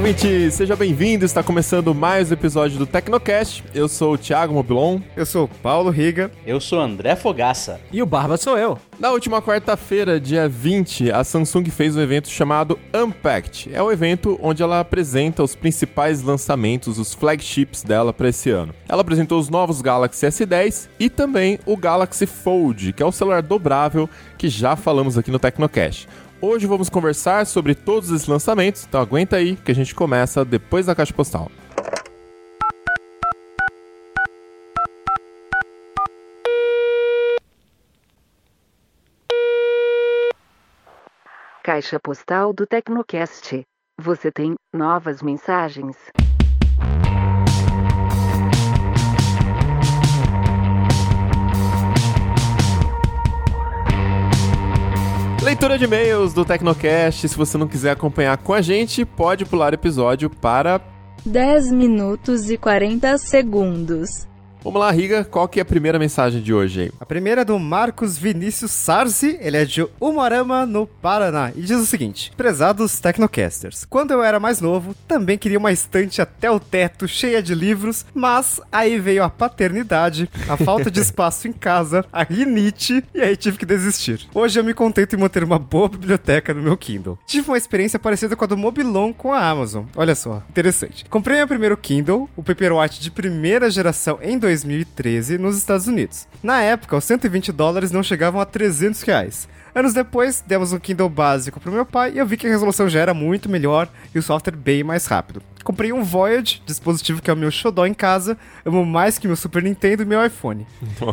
Ouvinte! Seja bem-vindo! Está começando mais um episódio do Tecnocast. Eu sou o Thiago Mobilon. Eu sou o Paulo Riga. Eu sou o André Fogaça. E o Barba sou eu. Na última quarta-feira, dia 20, a Samsung fez um evento chamado Unpacked. É o evento onde ela apresenta os principais lançamentos, os flagships dela para esse ano. Ela apresentou os novos Galaxy S10 e também o Galaxy Fold, que é o celular dobrável que já falamos aqui no Tecnocast. Hoje vamos conversar sobre todos esses lançamentos, então aguenta aí que a gente começa depois da caixa postal. Caixa postal do Tecnocast. Você tem novas mensagens. Leitura de e-mails do Tecnocast. Se você não quiser acompanhar com a gente, pode pular o episódio para 10 minutos e 40 segundos. Vamos lá, Riga, qual que é a primeira mensagem de hoje aí? A primeira é do Marcos Vinícius Sarzi, ele é de Umarama, no Paraná, e diz o seguinte: Prezados Tecnocasters, quando eu era mais novo, também queria uma estante até o teto cheia de livros, mas aí veio a paternidade, a falta de espaço em casa, a rinite, e aí tive que desistir. Hoje eu me contento em manter uma boa biblioteca no meu Kindle. Tive uma experiência parecida com a do Mobilon com a Amazon. Olha só, interessante. Comprei meu primeiro Kindle, o Paperwhite de primeira geração em 2013 nos Estados Unidos. Na época, os 120 dólares não chegavam a 300 reais. Anos depois, demos um Kindle básico pro meu pai e eu vi que a resolução já era muito melhor e o software bem mais rápido. Comprei um Voyage, dispositivo que é o meu xodó em casa, amo mais que meu Super Nintendo e meu iPhone.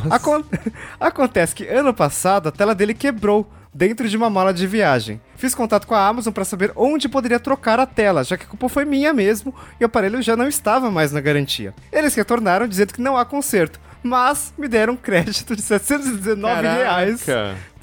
Acon Acontece que ano passado a tela dele quebrou dentro de uma mala de viagem. Fiz contato com a Amazon para saber onde poderia trocar a tela, já que a culpa foi minha mesmo e o aparelho já não estava mais na garantia. Eles retornaram dizendo que não há conserto, mas me deram um crédito de 719 reais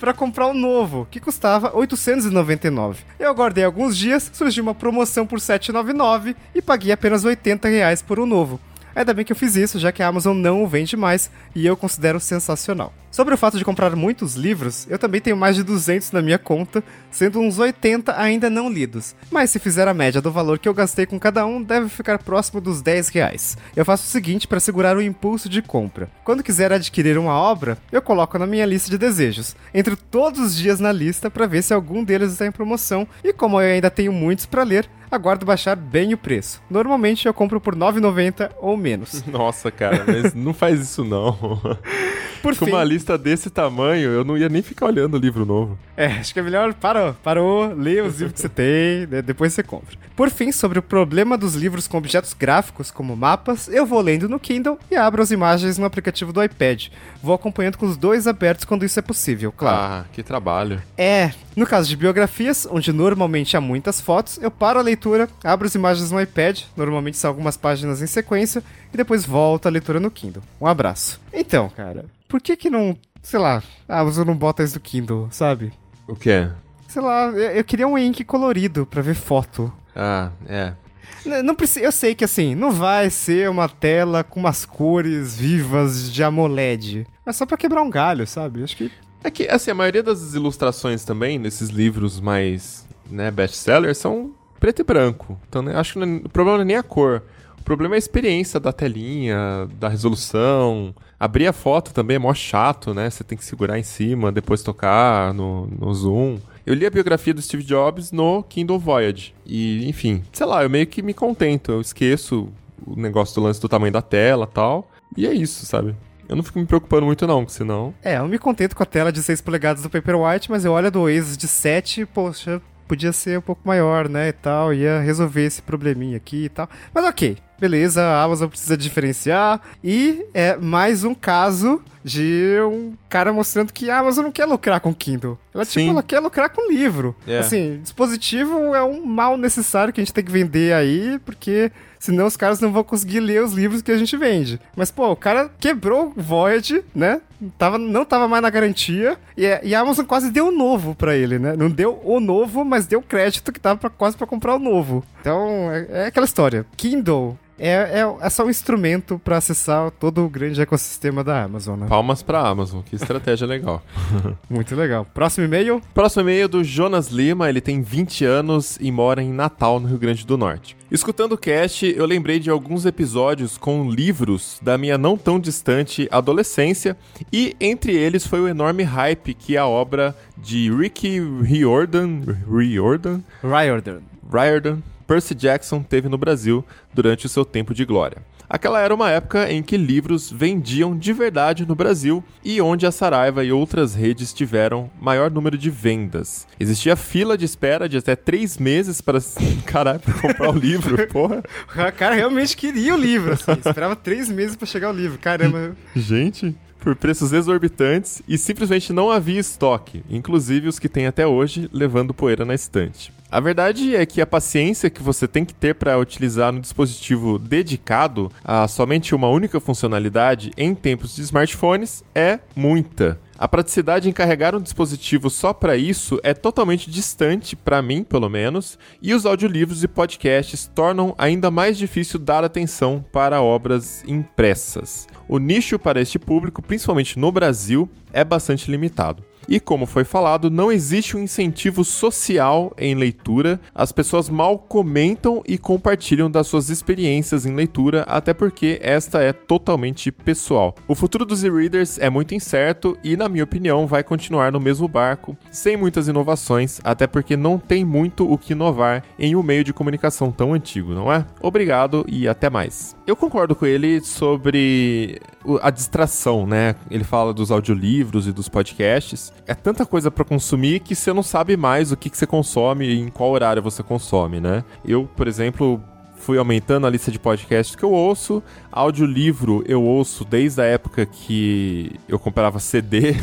para comprar um novo, que custava 899. Eu aguardei alguns dias, surgiu uma promoção por 799 e paguei apenas 80 reais por um novo. Ainda bem que eu fiz isso, já que a Amazon não o vende mais e eu considero sensacional. Sobre o fato de comprar muitos livros, eu também tenho mais de 200 na minha conta, sendo uns 80 ainda não lidos. Mas se fizer a média do valor que eu gastei com cada um, deve ficar próximo dos 10 reais. Eu faço o seguinte para segurar o impulso de compra. Quando quiser adquirir uma obra, eu coloco na minha lista de desejos. Entro todos os dias na lista para ver se algum deles está em promoção, e como eu ainda tenho muitos para ler, aguardo baixar bem o preço. Normalmente eu compro por 9,90 ou menos. Nossa, cara, mas não faz isso não. Por Com fim... uma lista desse tamanho, eu não ia nem ficar olhando o livro novo. É, acho que é melhor, parou, parou, lê os livros que você tem, né, depois você compra. Por fim, sobre o problema dos livros com objetos gráficos, como mapas, eu vou lendo no Kindle e abro as imagens no aplicativo do iPad. Vou acompanhando com os dois abertos quando isso é possível, claro. Ah, que trabalho. É, no caso de biografias, onde normalmente há muitas fotos, eu paro a leitura, abro as imagens no iPad, normalmente são algumas páginas em sequência, e depois volto a leitura no Kindle. Um abraço. Então, cara, por que que não, sei lá, ah, você não bota isso no Kindle, sabe? O que? Sei lá, eu queria um ink colorido para ver foto. Ah, é. Não precisa, eu sei que assim, não vai ser uma tela com umas cores vivas de AMOLED. Mas só pra quebrar um galho, sabe? Acho que. É que, assim, a maioria das ilustrações também, nesses livros mais, né, best-sellers, são preto e branco. Então, né, acho que não, o problema não é nem a cor. O problema é a experiência da telinha, da resolução. Abrir a foto também é mó chato, né? Você tem que segurar em cima, depois tocar no, no zoom. Eu li a biografia do Steve Jobs no Kindle Voyage. E, enfim, sei lá, eu meio que me contento. Eu esqueço o negócio do lance do tamanho da tela tal. E é isso, sabe? Eu não fico me preocupando muito não, senão... É, eu me contento com a tela de 6 polegadas do Paperwhite, mas eu olho a do Oasis de 7, poxa, podia ser um pouco maior, né, e tal, ia resolver esse probleminha aqui e tal. Mas ok, beleza, a Amazon precisa diferenciar. E é mais um caso de um cara mostrando que a Amazon não quer lucrar com Kindle. Ela, Sim. tipo, ela quer lucrar com livro. É. Assim, dispositivo é um mal necessário que a gente tem que vender aí, porque senão os caras não vão conseguir ler os livros que a gente vende. Mas, pô, o cara quebrou o Void, né? Tava, não tava mais na garantia. E, é- e a Amazon quase deu o novo pra ele, né? Não deu o novo, mas deu crédito que tava pra- quase pra comprar o novo. Então, é, é aquela história. Kindle é, é, é só um instrumento pra acessar todo o grande ecossistema da Amazon, né? Palmas pra Amazon, que estratégia legal. Muito legal. Próximo e-mail. Próximo e-mail do Jonas Lima, ele tem 20 anos e mora em Natal, no Rio Grande do Norte. Escutando o cast, eu lembrei de alguns episódios com livros da minha não tão distante adolescência, e entre eles foi o enorme hype que a obra de Ricky Riordan, Riordan, Riordan. Riordan, Percy Jackson teve no Brasil durante o seu tempo de glória. Aquela era uma época em que livros vendiam de verdade no Brasil e onde a Saraiva e outras redes tiveram maior número de vendas. Existia fila de espera de até três meses para caralho, pra comprar o livro, porra. O cara realmente queria o livro, assim. Esperava três meses pra chegar o livro. Caramba. Gente, por preços exorbitantes e simplesmente não havia estoque, inclusive os que tem até hoje, levando poeira na estante. A verdade é que a paciência que você tem que ter para utilizar no dispositivo dedicado a somente uma única funcionalidade em tempos de smartphones é muita. A praticidade em carregar um dispositivo só para isso é totalmente distante, para mim, pelo menos, e os audiolivros e podcasts tornam ainda mais difícil dar atenção para obras impressas. O nicho para este público, principalmente no Brasil, é bastante limitado. E como foi falado, não existe um incentivo social em leitura. As pessoas mal comentam e compartilham das suas experiências em leitura, até porque esta é totalmente pessoal. O futuro dos e-readers é muito incerto e, na minha opinião, vai continuar no mesmo barco, sem muitas inovações, até porque não tem muito o que inovar em um meio de comunicação tão antigo, não é? Obrigado e até mais. Eu concordo com ele sobre a distração, né? Ele fala dos audiolivros e dos podcasts. É tanta coisa pra consumir que você não sabe mais o que, que você consome e em qual horário você consome, né? Eu, por exemplo, fui aumentando a lista de podcasts que eu ouço. Audiolivro eu ouço desde a época que eu comprava CD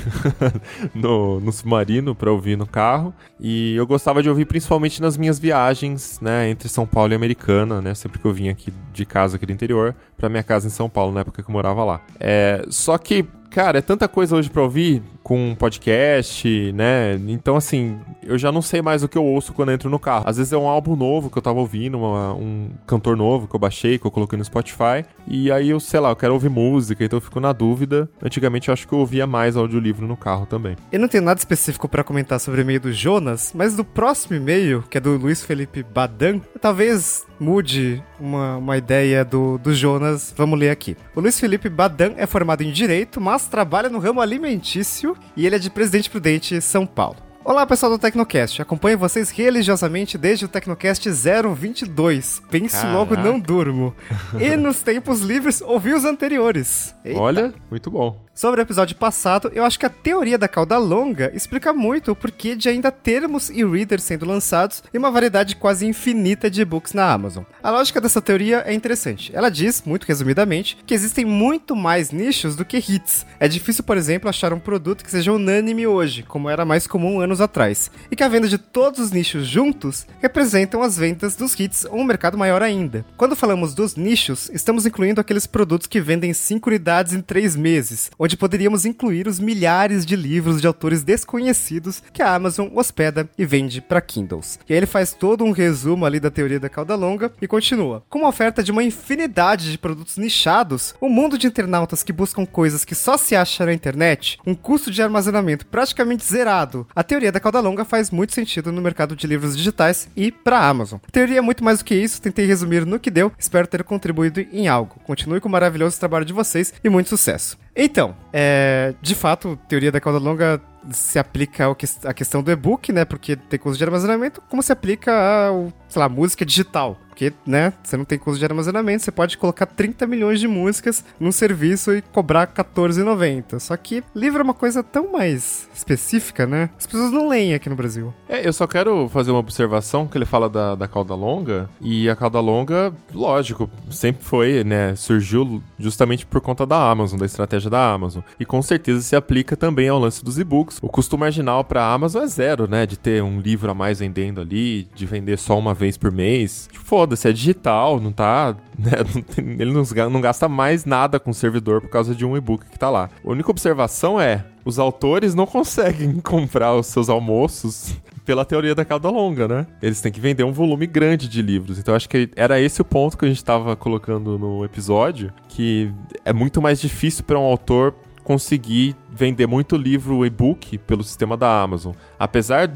no, no submarino pra ouvir no carro. E eu gostava de ouvir principalmente nas minhas viagens, né, entre São Paulo e Americana, né, sempre que eu vinha aqui de casa aqui do interior pra minha casa em São Paulo, na época que eu morava lá. É, só que Cara, é tanta coisa hoje pra ouvir com podcast, né? Então, assim, eu já não sei mais o que eu ouço quando eu entro no carro. Às vezes é um álbum novo que eu tava ouvindo, uma- um cantor novo que eu baixei, que eu coloquei no Spotify. E aí eu, sei lá, eu quero ouvir música, então eu fico na dúvida. Antigamente eu acho que eu ouvia mais audiolivro no carro também. Eu não tenho nada específico pra comentar sobre o e-mail do Jonas, mas do próximo e-mail, que é do Luiz Felipe Badan, talvez mude uma, uma ideia do, do Jonas. Vamos ler aqui. O Luiz Felipe Badan é formado em Direito, mas trabalha no ramo alimentício e ele é de Presidente Prudente, São Paulo. Olá pessoal do Tecnocast, acompanho vocês religiosamente desde o Tecnocast 022. Penso logo Caraca. não durmo. E nos tempos livres ouvi os anteriores. Eita. Olha, muito bom. Sobre o episódio passado, eu acho que a teoria da cauda longa explica muito o porquê de ainda termos e-readers sendo lançados e uma variedade quase infinita de e-books na Amazon. A lógica dessa teoria é interessante. Ela diz, muito resumidamente, que existem muito mais nichos do que hits. É difícil, por exemplo, achar um produto que seja unânime hoje, como era mais comum anos atrás, e que a venda de todos os nichos juntos representam as vendas dos hits ou um mercado maior ainda. Quando falamos dos nichos, estamos incluindo aqueles produtos que vendem 5 unidades em 3 meses, onde poderíamos incluir os milhares de livros de autores desconhecidos que a Amazon hospeda e vende para Kindles. E aí ele faz todo um resumo ali da teoria da cauda longa e continua. Com uma oferta de uma infinidade de produtos nichados, o mundo de internautas que buscam coisas que só se acham na internet, um custo de armazenamento praticamente zerado, a teoria da cauda longa faz muito sentido no mercado de livros digitais e para a Amazon. Teoria é muito mais do que isso, tentei resumir no que deu, espero ter contribuído em algo. Continue com o maravilhoso trabalho de vocês e muito sucesso. Então, é, de fato, teoria da cauda longa se aplica ao que- à questão do e-book, né? Porque tem custo de armazenamento, como se aplica ao sei lá, música digital. Porque, né, você não tem custo de armazenamento, você pode colocar 30 milhões de músicas num serviço e cobrar R$14,90. Só que livro é uma coisa tão mais específica, né? As pessoas não leem aqui no Brasil. É, eu só quero fazer uma observação que ele fala da, da cauda longa. E a cauda longa, lógico, sempre foi, né? Surgiu justamente por conta da Amazon, da estratégia da Amazon. E com certeza se aplica também ao lance dos e-books. O custo marginal para a Amazon é zero, né? De ter um livro a mais vendendo ali, de vender só uma vez por mês. Foda-se, é digital, não tá. Né? Não tem- ele não, ga- não gasta mais nada com o servidor por causa de um e-book que tá lá. A única observação é: os autores não conseguem comprar os seus almoços pela teoria da cauda longa, né? Eles têm que vender um volume grande de livros. Então acho que era esse o ponto que a gente tava colocando no episódio, que é muito mais difícil para um autor conseguir vender muito livro e-book pelo sistema da Amazon. Apesar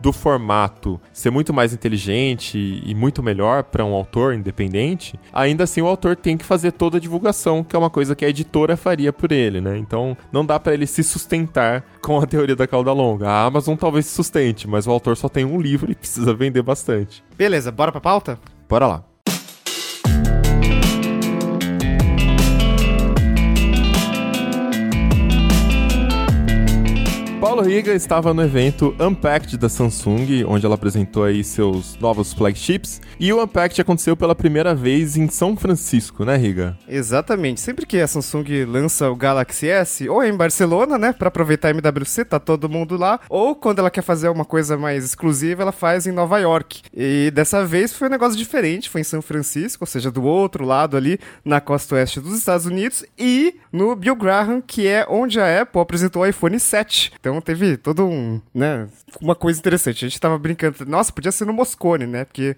do formato ser muito mais inteligente e muito melhor para um autor independente, ainda assim o autor tem que fazer toda a divulgação, que é uma coisa que a editora faria por ele, né? Então não dá para ele se sustentar com a teoria da cauda longa. A Amazon talvez se sustente, mas o autor só tem um livro e precisa vender bastante. Beleza, bora pra pauta? Bora lá. Paulo Riga estava no evento Unpacked da Samsung, onde ela apresentou aí seus novos flagships. E o Unpacked aconteceu pela primeira vez em São Francisco, né, Riga? Exatamente. Sempre que a Samsung lança o Galaxy S, ou é em Barcelona, né, pra aproveitar a MWC, tá todo mundo lá, ou quando ela quer fazer uma coisa mais exclusiva, ela faz em Nova York. E dessa vez foi um negócio diferente, foi em São Francisco, ou seja, do outro lado ali, na costa oeste dos Estados Unidos, e no Bill Graham, que é onde a Apple apresentou o iPhone 7. Então teve todo um, né, uma coisa interessante. A gente tava brincando, nossa, podia ser no Moscone, né, porque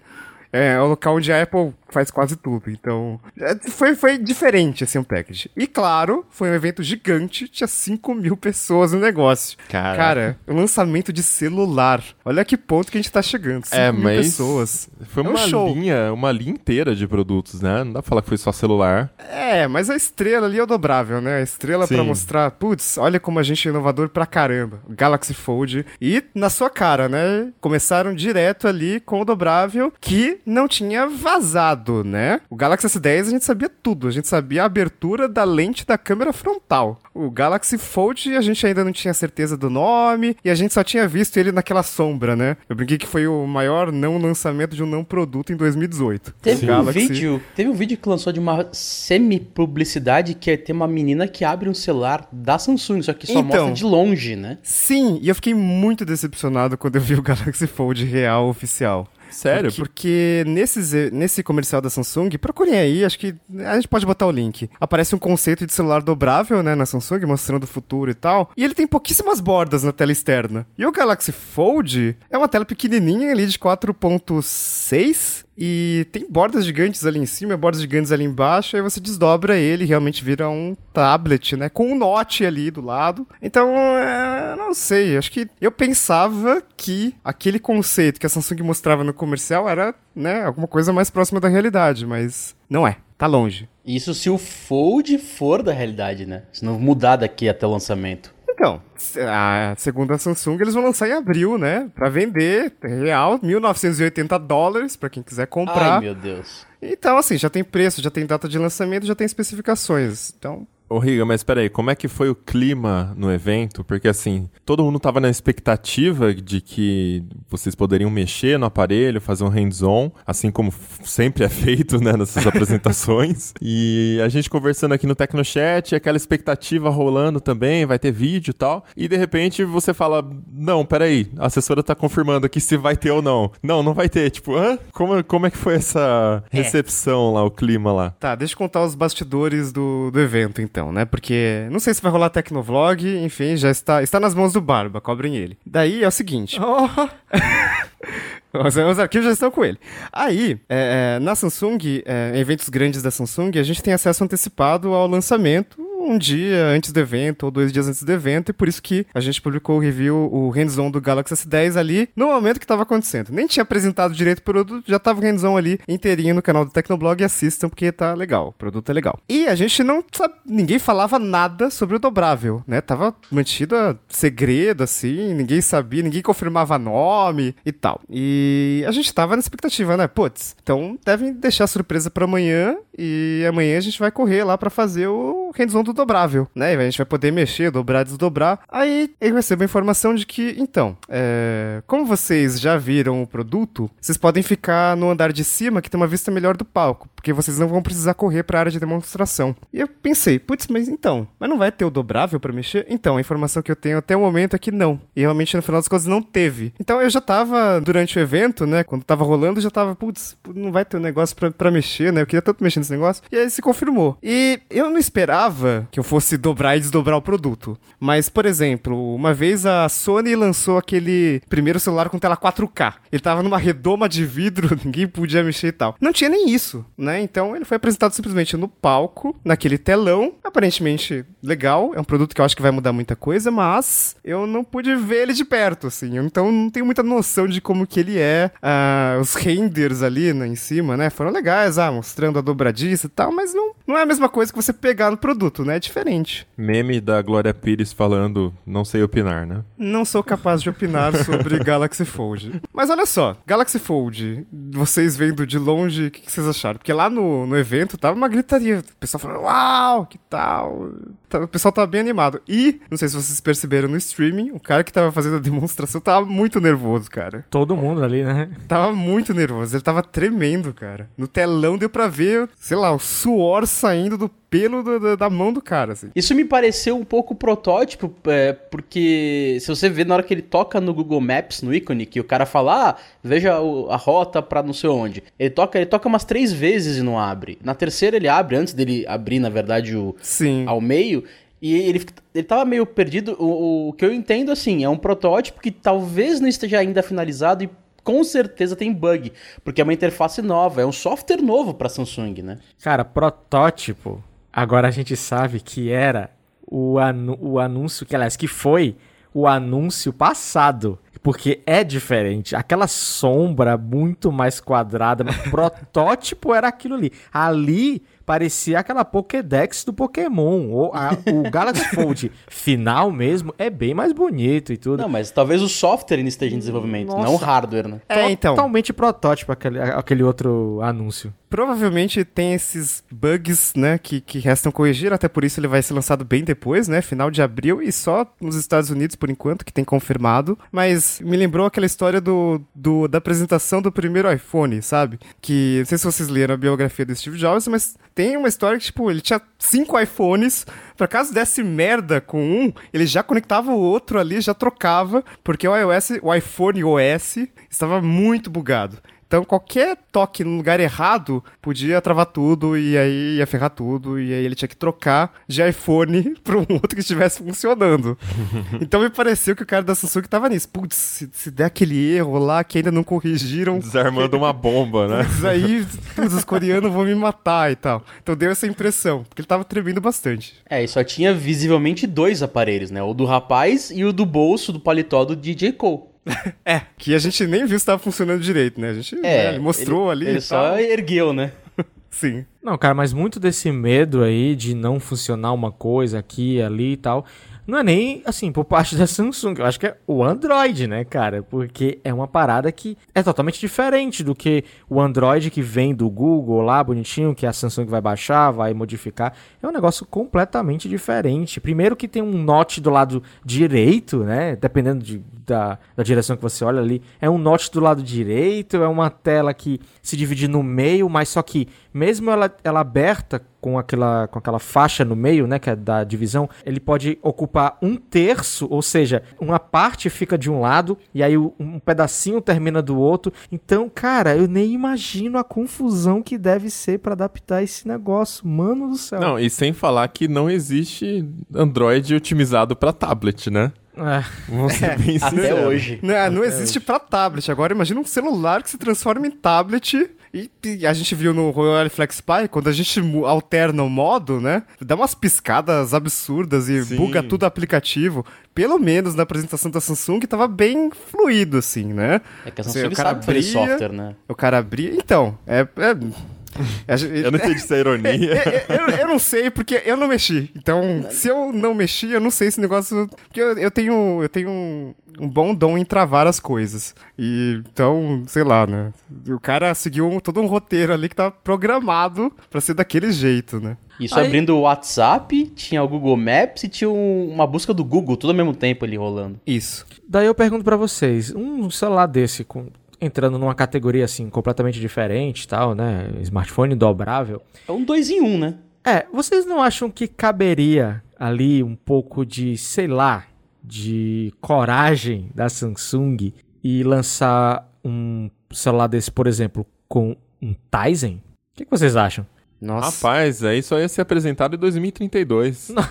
é, é o local onde a Apple faz quase tudo. Então, é, foi, foi diferente assim o package. E claro, foi um evento gigante, tinha 5 mil pessoas no negócio. Caraca. Cara, um lançamento de celular. Olha que ponto que a gente tá chegando. 5 É, mil mas pessoas. Foi É um uma show. linha, uma linha inteira de produtos, né? Não dá pra falar que foi só celular. É, mas a estrela ali é o dobrável, né? A estrela pra Sim. mostrar, putz, olha como a gente é inovador pra caramba. Galaxy Fold. E na sua cara, né? Começaram direto ali com o dobrável que não tinha vazado, né? O Galaxy S10 a gente sabia tudo. A gente sabia a abertura da lente da câmera frontal. O Galaxy Fold a gente ainda não tinha certeza do nome e a gente só tinha visto ele naquela sombra, né? Eu brinquei que foi o maior não lançamento de um não produto em 2018. Teve O um Galaxy- vídeo, teve um vídeo que lançou de uma semi-publicidade que é ter uma menina que abre um celular da Samsung, só que só Então. mostra de longe, né? Sim, e eu fiquei muito decepcionado quando eu vi o Galaxy Fold real oficial. Sério? Porque, porque nesses, nesse comercial da Samsung, procurem aí, acho que a gente pode botar o link. Aparece um conceito de celular dobrável, né, na Samsung, mostrando o futuro e tal. E ele tem pouquíssimas bordas na tela externa. E o Galaxy Fold é uma tela pequenininha ali de 4.6 e tem bordas gigantes ali em cima, bordas gigantes ali embaixo, aí você desdobra ele realmente vira um tablet, né? Com um note ali do lado. Então, é, não sei, acho que eu pensava que aquele conceito que a Samsung mostrava no comercial era, né, alguma coisa mais próxima da realidade, mas não é. Tá longe. Isso se o Fold for da realidade, né? Se não mudar daqui até o lançamento. Então, a, segundo a Samsung, eles vão lançar em abril, né? Pra vender, real, 1.980 dólares, pra quem quiser comprar. Ai, meu Deus. Então, assim, já tem preço, já tem data de lançamento, já tem especificações. Então, Ô, Riga, mas peraí, como é que foi o clima no evento? Porque, assim, todo mundo tava na expectativa de que vocês poderiam mexer no aparelho, fazer um hands-on, assim como sempre é feito, né, nessas apresentações. E a gente conversando aqui no Tecnochat, aquela expectativa rolando também, vai ter vídeo e tal. E, de repente, você fala, não, peraí, a assessora tá confirmando aqui se vai ter ou não. Não, não vai ter. Tipo, hã? Como, como é que foi essa recepção lá, o clima lá? Tá, deixa eu contar os bastidores do, do evento, então, né? Porque não sei se vai rolar Tecnovlog, enfim, já está, está nas mãos do Barba, cobrem ele. Daí é o seguinte. Os, os arquivos já estão com ele. Aí, é, é, na Samsung, é, em eventos grandes da Samsung, a gente tem acesso antecipado ao lançamento um dia antes do evento, ou dois dias antes do evento, e por isso que a gente publicou o review, o hands-on do Galaxy S10 ali, no momento que tava acontecendo. Nem tinha apresentado direito o produto, já tava o hands-on ali inteirinho no canal do Tecnoblog e assistam, porque tá legal, o produto é legal. E a gente não sabe, ninguém falava nada sobre o dobrável, né? Tava mantido a segredo, assim, ninguém sabia, ninguém confirmava nome e tal. E a gente tava na expectativa, né? Putz, então devem deixar a surpresa pra amanhã e amanhã a gente vai correr lá pra fazer o hands-on do dobrável, né? A gente vai poder mexer, dobrar, desdobrar. Aí eu recebo a informação de que, então, é, como vocês já viram o produto, vocês podem ficar no andar de cima que tem uma vista melhor do palco, porque vocês não vão precisar correr pra área de demonstração. E eu pensei, putz, mas então, mas não vai ter o dobrável pra mexer? Então, a informação que eu tenho até o momento é que não. E realmente no final das contas não teve. Então eu já tava, durante o evento, né, quando tava rolando, já tava, putz, não vai ter um negócio pra mexer, né? Eu queria tanto mexer nesse negócio. E aí se confirmou. E eu não esperava que eu fosse dobrar e desdobrar o produto. Mas, por exemplo, uma vez a Sony lançou aquele primeiro celular com tela 4K. Ele tava numa redoma de vidro, ninguém podia mexer e tal. Não tinha nem isso, né? Então ele foi apresentado simplesmente no palco, naquele telão, aparentemente legal. É um produto que eu acho que vai mudar muita coisa, mas eu não pude ver ele de perto, assim. Então não tenho muita noção de como que ele é. Ah, os renders ali né, em cima, né? Foram legais, ah, mostrando a dobradiça e tal, mas não, não é a mesma coisa que você pegar no produto, né? É diferente. Meme da Glória Pires falando, não sei opinar, né? Não sou capaz de opinar sobre Galaxy Fold. Mas olha só, Galaxy Fold, vocês vendo de longe, o que, que vocês acharam? Porque lá no, no evento tava uma gritaria. O pessoal falando, uau, que tal? Tá- O pessoal tava bem animado. E, não sei se vocês perceberam no streaming, o cara que tava fazendo a demonstração tava muito nervoso, cara. Todo mundo ali, né? Tava muito nervoso, ele tava tremendo, cara. No telão deu pra ver, sei lá, o suor saindo do pelo do- do- da mão do cara, assim. Isso me pareceu um pouco protótipo, é, porque se você vê na hora que ele toca no Google Maps, no ícone, que o cara fala, ah, veja o- a rota pra não sei onde. Ele toca, ele toca umas três vezes e não abre. Na terceira ele abre, antes dele abrir, na verdade, o, Sim. ao meio. E ele, ele tava meio perdido. O, o que eu entendo, assim, é um protótipo que talvez não esteja ainda finalizado e com certeza tem bug. Porque é uma interface nova, é um software novo pra Samsung, né? Cara, protótipo. Agora a gente sabe que era o, anu o anúncio, que aliás, que foi o anúncio passado. Porque é diferente. Aquela sombra muito mais quadrada, mas protótipo era aquilo ali. Ali parecia aquela Pokédex do Pokémon. Ou a- o Galaxy Fold final mesmo é bem mais bonito e tudo. Não, mas talvez o software ainda esteja em desenvolvimento, Nossa. não o hardware, né? É, então. Totalmente protótipo aquele, aquele outro anúncio. Provavelmente tem esses bugs, né, que, que restam corrigir, até por isso ele vai ser lançado bem depois, né, final de abril, e só nos Estados Unidos, por enquanto, que tem confirmado. Mas me lembrou aquela história do, do da apresentação do primeiro iPhone, sabe? Que, não sei se vocês leram a biografia do Steve Jobs, mas tem uma história que, tipo, ele tinha cinco iPhones, por acaso desse merda com um, ele já conectava o outro ali, já trocava, porque o iOS, o iPhone OS, estava muito bugado. Então, qualquer toque no lugar errado podia travar tudo e aí ia ferrar tudo. E aí ele tinha que trocar de iPhone para um outro que estivesse funcionando. então, me pareceu que o cara da Samsung tava nisso. Putz, se, se der aquele erro lá que ainda não corrigiram. Desarmando uma bomba, né? Putz, aí putz, os coreanos vão me matar e tal. Então deu essa impressão, porque ele tava tremendo bastante. É, e só tinha visivelmente dois aparelhos, né? O do rapaz e o do bolso do paletó do DJ Cole. É, que a gente nem viu se tava funcionando direito, né? A gente né, ele mostrou ali Ele e só tal. ergueu, né? Sim. Não, cara, mas muito desse medo aí de não funcionar uma coisa aqui, ali e tal, não é nem, assim, por parte da Samsung. Eu acho que é o Android, né, cara? Porque é uma parada que é totalmente diferente do que o Android que vem do Google lá, bonitinho, que a Samsung vai baixar, vai modificar. É um negócio completamente diferente. Primeiro que tem um notch do lado direito, né? Dependendo de, da, da direção que você olha ali. É um notch do lado direito, é uma tela que se divide no meio, mas só que mesmo ela, ela aberta com aquela, com aquela faixa no meio, né, que é da divisão, ele pode ocupar um terço, ou seja, uma parte fica de um lado e aí um pedacinho termina do outro. Então, cara, eu nem imagino a confusão que deve ser pra adaptar esse negócio. Mano do céu. Não, e sem falar que não existe Android otimizado pra tablet, né? É. Vamos ser bem Até hoje. Não, não existe pra tablet. Agora imagina um celular que se transforma em tablet E, e a gente viu no Royal Flex Pie, quando a gente alterna o modo, né? Dá umas piscadas absurdas e Sim. buga tudo o aplicativo. Pelo menos na apresentação da Samsung tava bem fluido, assim, né? É que a Assim, Samsung o cara sabe abria- software, né? O cara abria. Então, é. é- Eu não entendi essa ironia. eu, eu- eu não sei, porque eu não mexi. Então, se eu não mexi, eu não sei esse negócio. Porque eu, eu tenho, eu tenho um, um bom dom em travar as coisas. E então, sei lá, né? O cara seguiu um- todo um roteiro ali que tava programado pra ser daquele jeito, né? Isso Aí- abrindo o WhatsApp, tinha o Google Maps e tinha um- uma busca do Google, tudo ao mesmo tempo ali rolando. Isso. Daí eu pergunto pra vocês, um celular desse, com- entrando numa categoria assim, completamente diferente e tal, né? Smartphone dobrável. É um dois em um, né? É, vocês não acham que caberia ali um pouco de, sei lá, de coragem da Samsung e lançar um celular desse, por exemplo, com um Tizen? O que, que vocês acham? Nossa. Rapaz, aí só ia ser apresentado em 2032.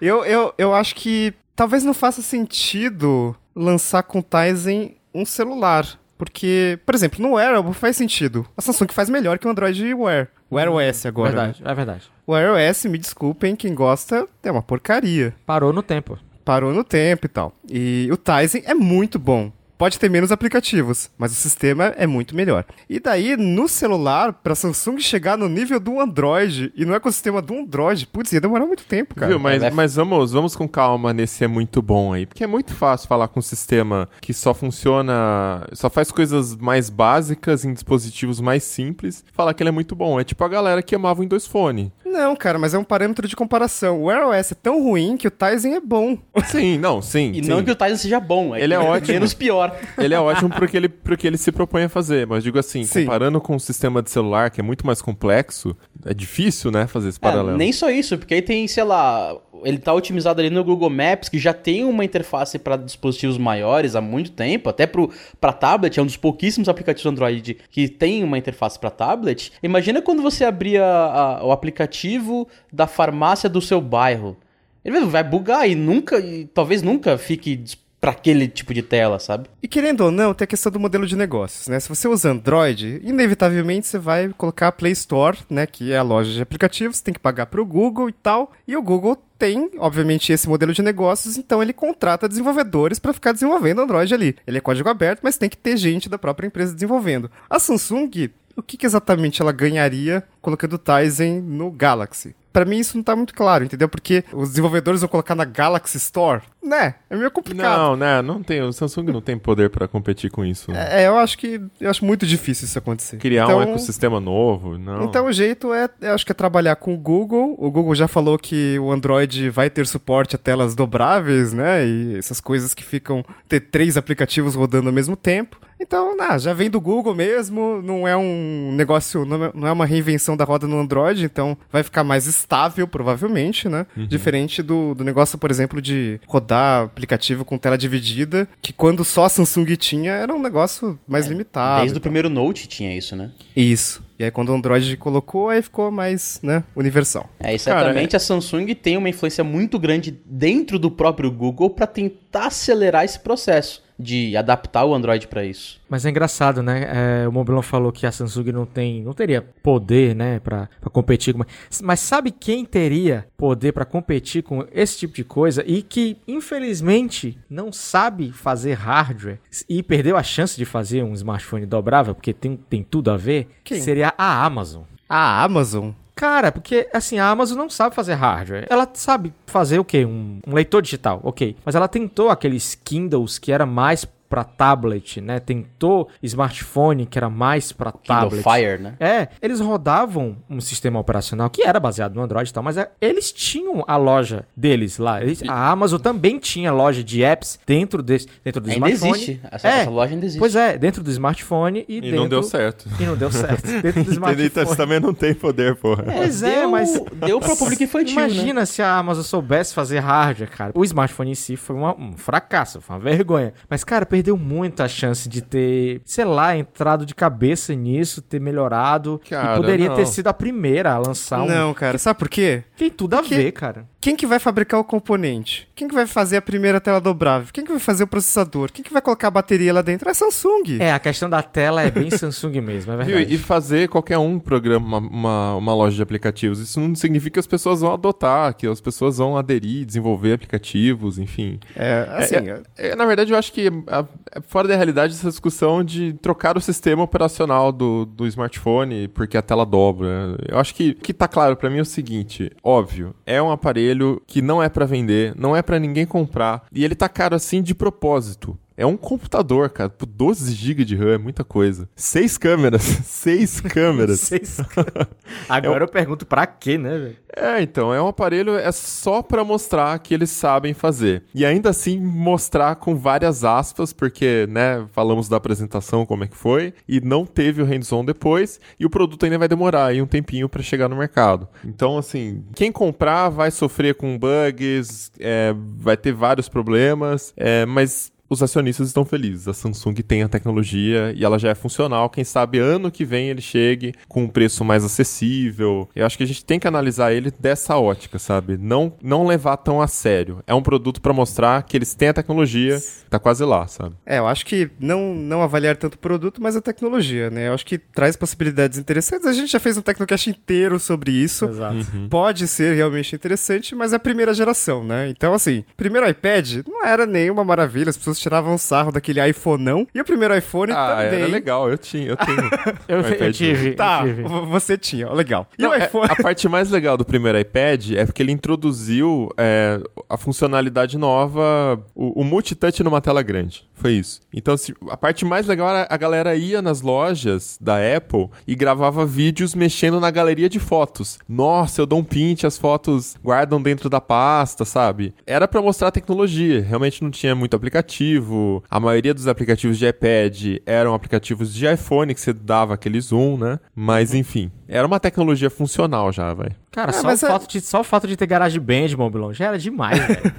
Eu, eu, eu acho que talvez não faça sentido lançar com Tizen um celular. Porque, por exemplo, no Wearable faz sentido. A Samsung faz melhor que o Android Wear. O Wear OS agora. né? verdade, é verdade. O Wear OS, me desculpem, quem gosta, é uma porcaria. Parou no tempo. Parou no tempo e tal. E o Tizen é muito bom. Pode ter menos aplicativos, mas o sistema é muito melhor. E daí, no celular, pra Samsung chegar no nível do Android e no ecossistema do Android, putz, ia demorar muito tempo, cara. Viu? Mas, vai- mas vamos, vamos com calma nesse é muito bom aí. Porque é muito fácil falar com um sistema que só funciona. Só faz coisas mais básicas em dispositivos mais simples. Falar que ele é muito bom. É tipo a galera que amava o Windows Phone. Não, cara, mas é um parâmetro de comparação. O Wear OS é tão ruim que o Tizen é bom. Sim, não, sim. E sim. não que o Tizen seja bom, Ele é ótimo. menos pior. Ele é ótimo porque ele, porque ele se propõe a fazer. Mas digo assim, Sim. comparando com o sistema de celular, que é muito mais complexo, é difícil, né, fazer esse É, paralelo. nem só isso, porque aí tem, sei lá, ele tá otimizado ali no Google Maps, que já tem uma interface para dispositivos maiores há muito tempo, até pro para tablet, é um dos pouquíssimos aplicativos Android que tem uma interface para tablet. Imagina quando você abria a- o aplicativo da farmácia do seu bairro. Ele vai bugar e nunca, e talvez nunca fique para aquele tipo de tela, sabe? E querendo ou não, tem a questão do modelo de negócios, né? Se você usa Android, inevitavelmente você vai colocar a Play Store, né? Que é a loja de aplicativos, tem que pagar pro Google e tal. E o Google tem, obviamente, esse modelo de negócios, então ele contrata desenvolvedores para ficar desenvolvendo Android ali. Ele é código aberto, mas tem que ter gente da própria empresa desenvolvendo. A Samsung, o que, que exatamente ela ganharia colocando o Tizen no Galaxy? Pra mim isso não tá muito claro, entendeu? Porque os desenvolvedores vão colocar na Galaxy Store, né? É meio complicado. Não, né? Não tem, o Samsung não tem poder pra competir com isso. É, eu acho que eu acho muito difícil isso acontecer. Criar então, um ecossistema novo, não. Então o jeito é, eu acho que é trabalhar com o Google. O Google já falou que o Android vai ter suporte a telas dobráveis, né? E essas coisas que ficam ter três aplicativos rodando ao mesmo tempo. Então, ah, já vem do Google mesmo, não é um negócio, não é- não é uma reinvenção da roda no Android, então vai ficar mais estável, provavelmente, né? Diferente do, do negócio, por exemplo, de rodar aplicativo com tela dividida, que quando só a Samsung tinha, era um negócio mais limitado. Desde o primeiro Note tinha isso, né? Isso. E aí quando o Android colocou, aí ficou mais, né, universal. É, e certamente a Samsung tem uma influência muito grande dentro do próprio Google para tentar acelerar esse processo de adaptar o Android para isso. Mas é engraçado, né? É, o Mobilon falou que a Samsung não tem, não teria poder, né, Pra pra competir com. Mas sabe quem teria poder pra competir com esse tipo de coisa e que infelizmente não sabe fazer hardware e perdeu a chance de fazer um smartphone dobrável porque tem, tem tudo a ver? Quem? Seria a Amazon. A Amazon? Cara, porque assim, a Amazon não sabe fazer hardware. Ela sabe fazer o quê? Um, um leitor digital, ok. Mas ela tentou aqueles Kindles que era mais pra tablet, né? Tentou smartphone que era mais pra Kindle tablet. Fire, né? É, eles rodavam um sistema operacional que era baseado no Android e tal, mas é, eles tinham a loja deles lá. Eles- a Amazon também tinha loja de apps dentro, desse, dentro do Ainda smartphone. existe. Essa, É, essa loja ainda existe. Pois é, dentro do smartphone e, E dentro... não deu certo. E não deu certo. dentro do Entendeu? smartphone. Então você também não tem poder, porra. Pois é, deu, mas- Deu pra público infantil, né? Imagina se a Amazon soubesse fazer hardware, cara. O smartphone em si foi uma- um fracasso, foi uma vergonha. Mas, cara, perdeu muito a chance de ter, sei lá, entrado de cabeça nisso, ter melhorado. Cara, e poderia não. ter sido a primeira a lançar um. Não, cara, sabe por quê? Tem tudo a Porque- ver, cara. Quem que vai fabricar o componente? Quem que vai fazer a primeira tela dobrável? Quem que vai fazer o processador? Quem que vai colocar a bateria lá dentro? É Samsung. É, a questão da tela é bem Samsung mesmo, é verdade. E fazer qualquer um programa, uma, uma, uma loja de aplicativos, isso não significa que as pessoas vão adotar, que as pessoas vão aderir, desenvolver aplicativos, enfim. É, assim, É, é, na verdade, eu acho que é fora da realidade essa discussão de trocar o sistema operacional do, do smartphone porque a tela dobra. Eu acho que o que tá claro pra mim é o seguinte: óbvio, é um aparelho que não é pra vender, não é pra ninguém comprar, e ele tá caro assim de propósito. É um computador, cara. Por 12 GB de RAM é muita coisa. Seis câmeras. Seis câmeras. Vocês- Agora eu pergunto pra quê, né, velho? É, então, é um aparelho é só pra mostrar que eles sabem fazer. E ainda assim mostrar com várias aspas, porque, né, falamos da apresentação como é que foi e não teve o hands-on depois e o produto ainda vai demorar aí um tempinho pra chegar no mercado. Então, assim, quem comprar vai sofrer com bugs, é, vai ter vários problemas, é, mas os acionistas estão felizes. A Samsung tem a tecnologia e ela já é funcional. Quem sabe ano que vem ele chegue com um preço mais acessível. Eu acho que a gente tem que analisar ele dessa ótica, sabe? Não, não levar tão a sério. É um produto para mostrar que eles têm a tecnologia, tá quase lá, sabe? É, eu acho que não, não avaliar tanto o produto, mas a tecnologia, né? Eu acho que traz possibilidades interessantes. A gente já fez um Tecnocast inteiro sobre isso. Exato. Pode ser realmente interessante, mas é a primeira geração, né? Então, assim, primeiro iPad não era nenhuma maravilha, as pessoas tiravam sarro daquele iPhoneão. E o primeiro iPhone Ah, também. era legal. Eu tinha, eu tenho. Eu, um eu tive, Tá, eu tive. você tinha, legal. E Não, o é- iPhone. a parte mais legal do primeiro iPad é porque ele introduziu é, a funcionalidade nova, o, o multitouch numa tela grande. Foi isso. Então, se- a parte mais legal era a galera ia nas lojas da Apple e gravava vídeos mexendo na galeria de fotos. Nossa, eu dou um print, as fotos guardam dentro da pasta, sabe? Era pra mostrar a tecnologia. Realmente não tinha muito aplicativo. A maioria dos aplicativos de iPad eram aplicativos de iPhone que você dava aquele zoom, né? Mas enfim, era uma tecnologia funcional já, vai. Cara, Ah, só, o é- fato de, só o fato de ter GarageBand, Mobilon, já era demais, velho.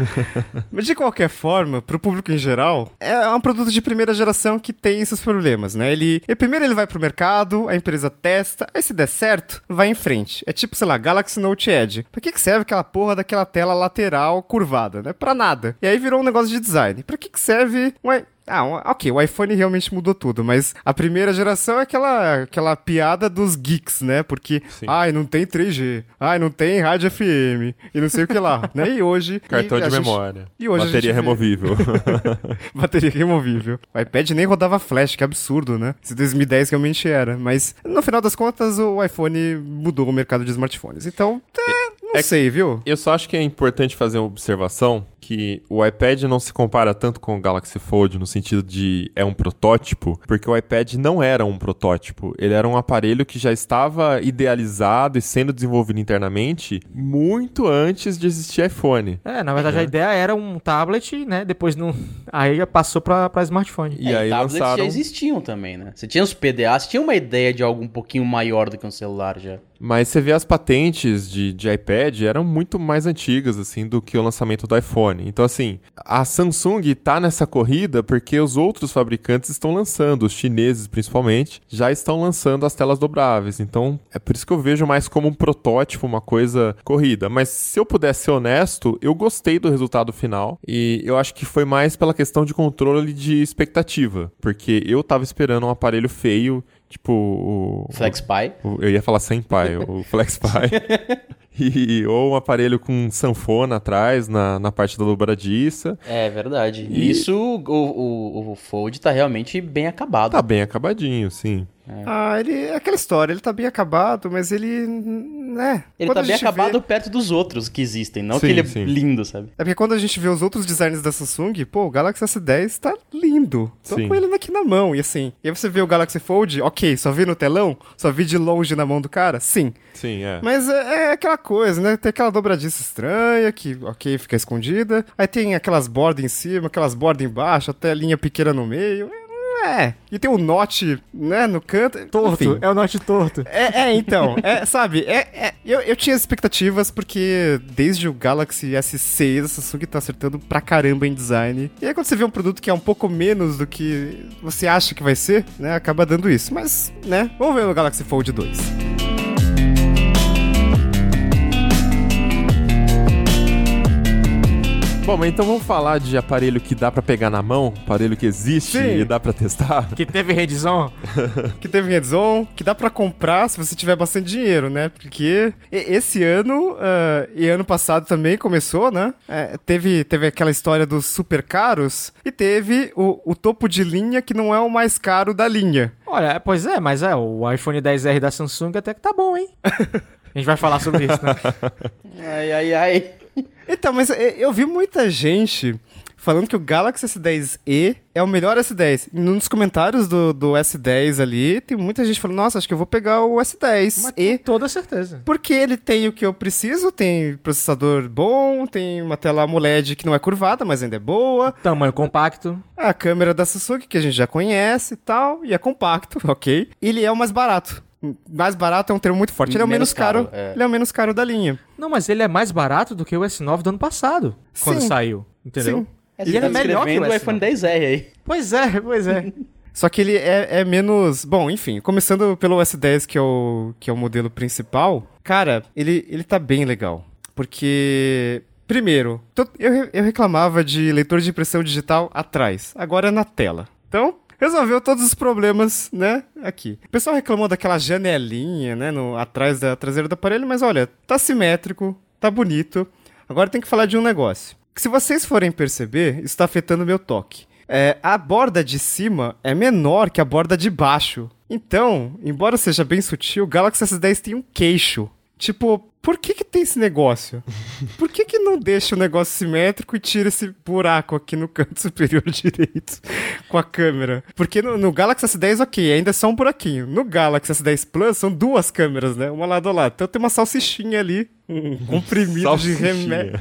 Mas de qualquer forma, pro público em geral, é um produto de primeira geração que tem esses problemas, né? Ele, e primeiro ele vai pro mercado, a empresa testa, aí se der certo, vai em frente. É tipo, sei lá, Galaxy Note Edge. Pra que que serve aquela porra daquela tela lateral curvada, né? Pra nada. E aí virou um negócio de design. Pra que que serve i- ah, ok, o iPhone realmente mudou tudo, mas a primeira geração é aquela, aquela piada dos geeks, né? Porque, Sim. ai, não tem 3G, ai, não tem rádio FM, e não sei o que lá, né? E hoje... Cartão e de gente- memória. e hoje a bateria gente removível. Bateria removível. O iPad nem rodava flash, que absurdo, né? Esse 2010 realmente era. Mas, no final das contas, o iPhone mudou o mercado de smartphones. Então, é, não é- sei, viu? Eu só acho que é importante fazer uma observação que o iPad não se compara tanto com o Galaxy Fold no sentido de é um protótipo, porque o iPad não era um protótipo, ele era um aparelho que já estava idealizado e sendo desenvolvido internamente muito antes de existir iPhone. É, na verdade a ideia era um tablet, né? Depois não. Aí passou pra, pra smartphone. E É, aí tablets já lançaram, existiam também, né? Você tinha os PDA, você tinha uma ideia de algo um pouquinho maior do que um celular já. mas você vê as patentes de, de iPad eram muito mais antigas assim do que o lançamento do iPhone. Então assim, a Samsung tá nessa corrida porque os outros fabricantes estão lançando, os chineses principalmente, já estão lançando as telas dobráveis. Então é por isso que eu vejo mais como um protótipo, uma coisa corrida. Mas se eu pudesse ser honesto, eu gostei do resultado final e eu acho que foi mais pela questão de controle de expectativa, porque eu tava esperando um aparelho feio, tipo o FlexPy. o- Eu ia falar Senpai, o FlexPy. E, ou um aparelho com sanfona atrás, na, na parte da dobradiça. É verdade. E- Isso, o, o, o Fold tá realmente bem acabado. Tá bem acabadinho, sim. Ah, ele. É aquela história, ele tá bem acabado, mas ele. né? Ele quando tá bem acabado vê- perto dos outros que existem, não Sim, que ele é sim. lindo, sabe? É porque quando a gente vê os outros designs da Samsung, pô, o Galaxy S10 tá lindo. Tô Sim. com ele aqui na mão, e assim. E aí você vê o Galaxy Fold, ok, só vi no telão? Só vi de longe na mão do cara? Sim. Sim, é. Mas é, é aquela coisa, né? Tem aquela dobradiça estranha que, ok, fica escondida. Aí tem aquelas bordas em cima, aquelas bordas embaixo, até a linha pequena no meio. É. E tem o note, né, no canto. Torto, Enfim. é o norte torto. É, é, então, é, sabe, é, é- eu, eu tinha expectativas porque desde o Galaxy S6 a Samsung tá acertando pra caramba em design. E aí quando você vê um produto que é um pouco menos do que você acha que vai ser, né, acaba dando isso. Mas, né, vamos ver no Galaxy Fold 2. Bom, mas então vamos falar de aparelho que dá pra pegar na mão, aparelho que existe Sim. e dá pra testar. Que teve Redzone. que teve Redzone, que dá pra comprar se você tiver bastante dinheiro, né? Porque esse ano ah, e ano passado também começou, né? É, teve, teve aquela história dos super caros e teve o, o topo de linha que não é o mais caro da linha. Olha, pois é, mas é, o iPhone 10R da Samsung até que tá bom, hein? A gente vai falar sobre isso, né? Ai, ai, ai. Então, mas é, eu vi muita gente falando que o Galaxy S10e é o melhor S10. E Nos comentários do, do S10 ali, tem muita gente falando, nossa, acho que eu vou pegar o S10 Mas e com toda certeza. Porque ele tem o que eu preciso, tem processador bom, tem uma tela AMOLED que não é curvada, mas ainda é boa. Tamanho compacto. A câmera da Samsung, que a gente já conhece e tal, e é compacto, ok. Ele é o mais barato. Mais barato é um termo muito forte. Ele é o menos, Menos caro, caro, é. ele é o menos caro da linha. Não, mas ele é mais barato do que o S9 do ano passado, quando Sim. saiu, entendeu? Sim. É, E ele tá é melhor que o o S9. iPhone 10R aí. Pois é, pois é. Só que ele é, é menos. Bom, enfim, começando pelo S10, que é o, que é o modelo principal, cara, ele, ele tá bem legal. Porque. Primeiro, eu, eu reclamava de leitor de impressão digital atrás, agora é na tela. Então, resolveu todos os problemas, né? Aqui. O pessoal reclamou daquela janelinha, né? No, atrás da traseira do aparelho, mas olha, tá simétrico, tá bonito. Agora tem que falar de um negócio. Que se vocês forem perceber, isso tá afetando meu toque. É, a borda de cima é menor que a borda de baixo. Então, embora seja bem sutil, o Galaxy S10 tem um queixo. Tipo, por que que tem esse negócio? Por que que não deixa o negócio simétrico e tira esse buraco aqui no canto superior direito com a câmera? Porque no, no Galaxy S10, ok, ainda é só um buraquinho. No Galaxy S10 Plus são duas câmeras, né? Uma lado a lado. Então tem uma salsichinha ali, um comprimido de remédio.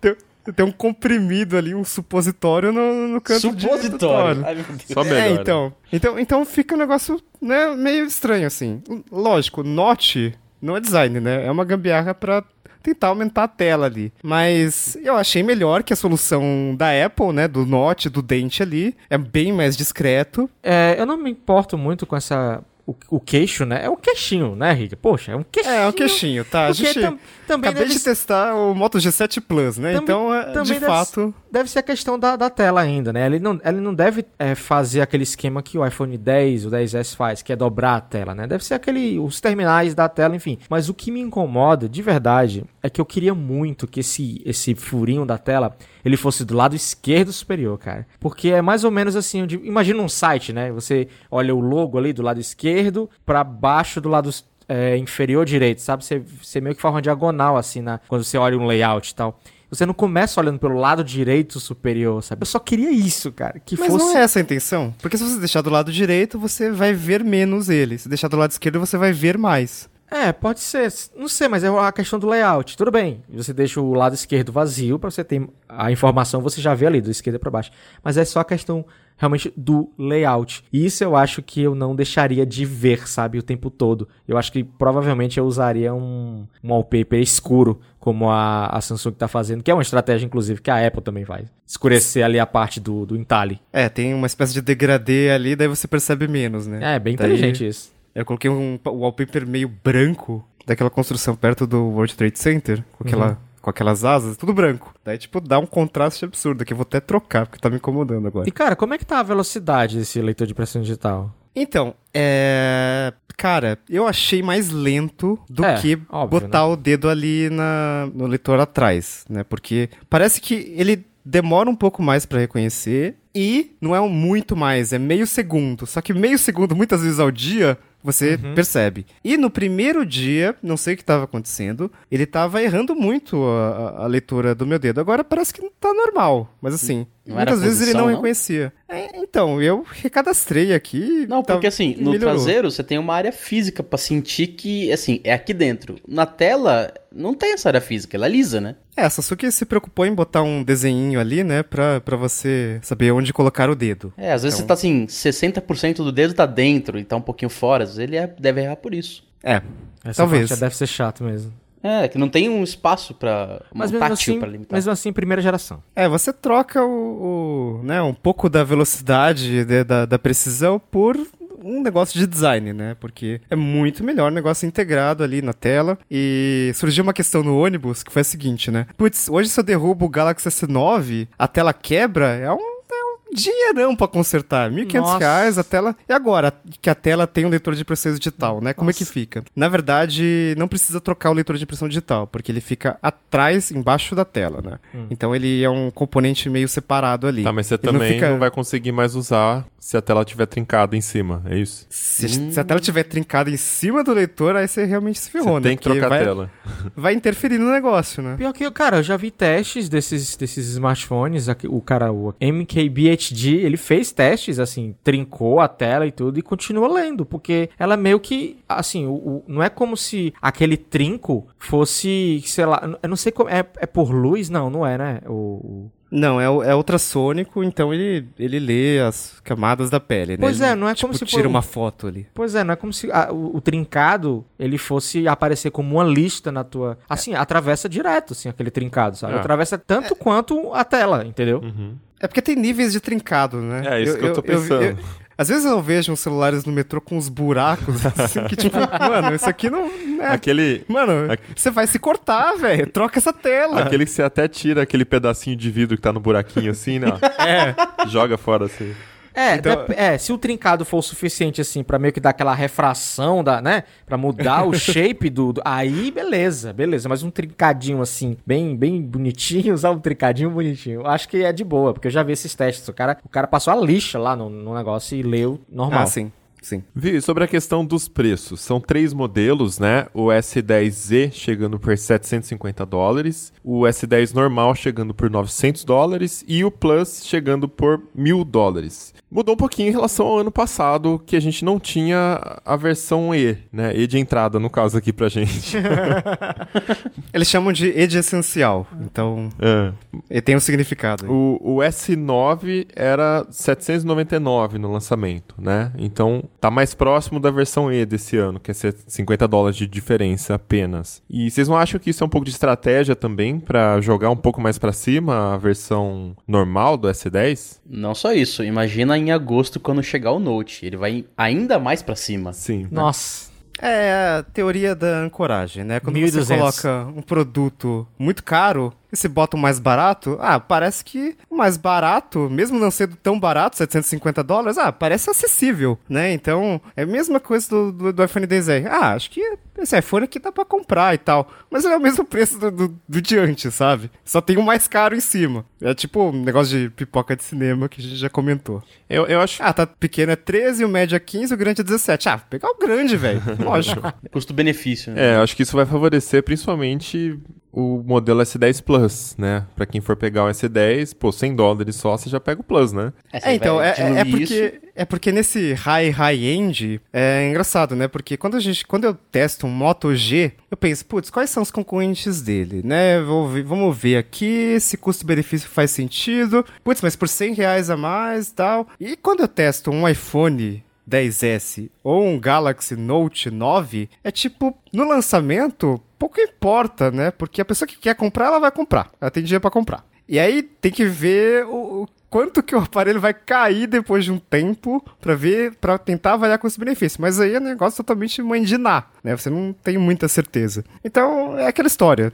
Tem, tem um comprimido ali, um supositório no, no canto Supositório. Ai, meu Deus. Só melhor. É, então. Então, então fica um negócio, né, meio estranho, assim. Lógico, Note não é design, né? É uma gambiarra pra tentar aumentar a tela ali. Mas eu achei melhor que a solução da Apple, né? Do Note, do dente ali. É bem mais discreto. É, eu não me importo muito com essa. O, o queixo, né? É um queixinho, né, Rick? Poxa, é um queixinho. É, é um queixinho, tá? A gente... tam- também Acabei deve de testar o Moto G7 Plus, né? Também- então, é, de fato... Deve ser a questão da, da tela ainda, né? Ele não, ele não deve é, fazer aquele esquema que o iPhone 10, o 10S faz, que é dobrar a tela, né? Deve ser aquele, os terminais da tela, enfim. Mas o que me incomoda, de verdade, é que eu queria muito que esse, esse furinho da tela, ele fosse do lado esquerdo superior, cara. Porque é mais ou menos assim, imagina um site, né? Você olha o logo ali do lado esquerdo pra baixo do lado é, inferior direito, sabe? Você, você meio que faz uma diagonal assim, na, quando você olha um layout e tal. Você não começa olhando pelo lado direito superior, sabe? Eu só queria isso, cara. Que Mas fosse. não é essa a intenção. Porque se você deixar do lado direito, você vai ver menos ele. Se deixar do lado esquerdo, você vai ver mais. É, pode ser. Não sei, mas é a questão do layout. Tudo bem. Você deixa o lado esquerdo vazio pra você ter a informação, você já vê ali do esquerdo pra baixo. Mas é só a questão realmente do layout. E isso eu acho que eu não deixaria de ver, sabe, o tempo todo. Eu acho que provavelmente eu usaria um, um wallpaper escuro, como a, a Samsung tá fazendo, que é uma estratégia, inclusive, que a Apple também faz. Escurecer ali a parte do, do entalhe. É, tem uma espécie de degradê ali, daí você percebe menos, né? É, bem Daí- inteligente isso. Eu coloquei um pa- wallpaper meio branco daquela construção perto do World Trade Center, com, aquela, com aquelas asas, tudo branco. Daí, tipo, dá um contraste absurdo, que eu vou até trocar, porque tá me incomodando agora. E, cara, como é que tá a velocidade desse leitor de impressão digital? Então, é. Cara, eu achei mais lento do É, que óbvio, botar o dedo ali na, no leitor atrás, né? Porque parece que ele demora um pouco mais pra reconhecer e não é um muito mais, é meio segundo. Só que meio segundo, muitas vezes ao dia, você Uhum. percebe. E no primeiro dia, não sei o que estava acontecendo, ele tava errando muito a, a- leitura do meu dedo. Agora parece que tá normal, mas assim, Não muitas vezes ele não não? reconhecia. É, então, eu recadastrei aqui. Não, tá- porque assim, no melhorou. traseiro você tem uma área física pra sentir que, assim, é aqui dentro. Na tela, não tem essa área física, ela é lisa, né? É, a Sasuke se preocupou em botar um desenhinho ali, né, pra, pra você saber onde colocar o dedo. É, às vezes Então- você tá assim, 60% do dedo tá dentro e tá um pouquinho fora, ele é- deve errar por isso. É, Essa Talvez. parte já deve ser chato mesmo. É, que não tem um espaço pra. Mas um mesmo tátil assim, pra limitar. mesmo assim, primeira geração. é, você troca o, o, né, um pouco da velocidade, de- da, da precisão por um negócio de design, né? Porque é muito melhor o negócio integrado ali na tela. E surgiu uma questão no ônibus que foi a seguinte, né? Putz, hoje se eu derrubo o Galaxy S9, a tela quebra, é um dinheirão pra consertar. R$ 1.500 Nossa. reais a tela. E agora que a tela tem um leitor de impressão digital, né? Como é que fica? Na verdade, não precisa trocar o leitor de impressão digital, porque ele fica atrás, embaixo da tela, né? Então ele é um componente meio separado ali. Tá, mas você Ele não também não, fica- vai conseguir mais usar se a tela estiver trincada em cima, é isso? Se, se a tela estiver trincada em cima do leitor, aí você realmente se ferrou, Você né? tem que trocar vai, a tela. vai interferir no negócio, né? Pior que, cara, eu já vi testes desses, desses smartphones. aqui- O cara, o MKBHD, ele fez testes, assim, trincou a tela e tudo e continua lendo, porque ela meio que, assim, o, o- não é como se aquele trinco fosse, sei lá, eu não sei como, é, é por luz? Não, não é, né? O, o- Não, é, é ultrassônico, então ele, ele lê as camadas da pele, né? Pois Ele, é, não é tipo, como se tira for- uma foto ali. Pois é, não é como se a- o, o trincado ele fosse aparecer como uma lista na tua. Assim, atravessa direto, assim, aquele trincado, sabe? É. Atravessa tanto quanto a tela, entendeu? É porque tem níveis de trincado, né? É, isso que eu tô pensando. às vezes eu vejo uns celulares no metrô com uns buracos, assim, que tipo, mano, isso aqui não é... Aquele, Mano, você vai se cortar, velho. Troca essa tela. aquele que você até tira aquele pedacinho de vidro que tá no buraquinho assim, né? É. Joga fora assim. É, Então- dep- é, se o trincado for o suficiente, assim, pra meio que dar aquela refração, da, né? Pra mudar o shape do, do- Aí, beleza, beleza. Mas um trincadinho, assim, bem bem bonitinho, usar um trincadinho bonitinho. Acho que é de boa, porque eu já vi esses testes. O cara, o cara passou a lixa lá no, no negócio e leu normal. Ah, sim. Sim. Vi, sobre a questão dos preços, são três modelos, né? O S10Z chegando por 750 dólares, o S10 normal chegando por 900 dólares e o Plus chegando por 1000 dólares. Mudou um pouquinho em relação ao ano passado, que a gente não tinha a versão E, né? E de entrada, no caso aqui pra gente. Eles chamam de ed essencial. Então, É. ele tem um significado. O, o S9 era 799 no lançamento, né? Então tá mais próximo da versão E desse ano, que é 50 dólares de diferença apenas. E vocês não acham que isso é um pouco de estratégia também pra jogar um pouco mais pra cima a versão normal do S10? Não só isso, imagina em agosto quando chegar o Note, ele vai ainda mais pra cima. Sim. né? Nossa. É a teoria da ancoragem, né? Quando você 1.200. coloca um produto muito caro e se bota o mais barato, ah, parece que o mais barato, mesmo não sendo tão barato, 750 dólares, ah, parece acessível, né? Então, é a mesma coisa do, do, do iPhone XR. Ah, acho que esse iPhone aqui dá pra comprar e tal. Mas ele é o mesmo preço do, do, do de antes, sabe? Só tem o mais caro em cima. É tipo um negócio de pipoca de cinema que a gente já comentou. Eu, eu acho. Ah, tá pequeno é 13, o médio é 15, o grande é 17. Ah, pegar o grande, velho. Lógico. Custo-benefício, né? É, acho que isso vai favorecer principalmente o modelo S10 Plus, né? Pra quem for pegar o S10, pô, 100 dólares só, você já pega o Plus, né? É, É, então, é, é- é diluir isso. É porque nesse high, high-end é engraçado, né? Porque quando, a gente, quando eu testo um Moto G, eu penso, putz, quais são os concorrentes dele, né? Ver- vamos ver aqui se custo-benefício faz sentido. Putz, mas por 100 reais a mais tal. E quando eu testo um iPhone 10S ou um Galaxy Note 9, é tipo, no lançamento, pouco importa, né? Porque a pessoa que quer comprar, ela vai comprar. Ela tem dinheiro pra comprar. E aí tem que ver o, o quanto que o aparelho vai cair depois de um tempo pra ver, para tentar avaliar custo-benefício. Mas aí é um negócio totalmente Ná, né? Você não tem muita certeza. Então é aquela história.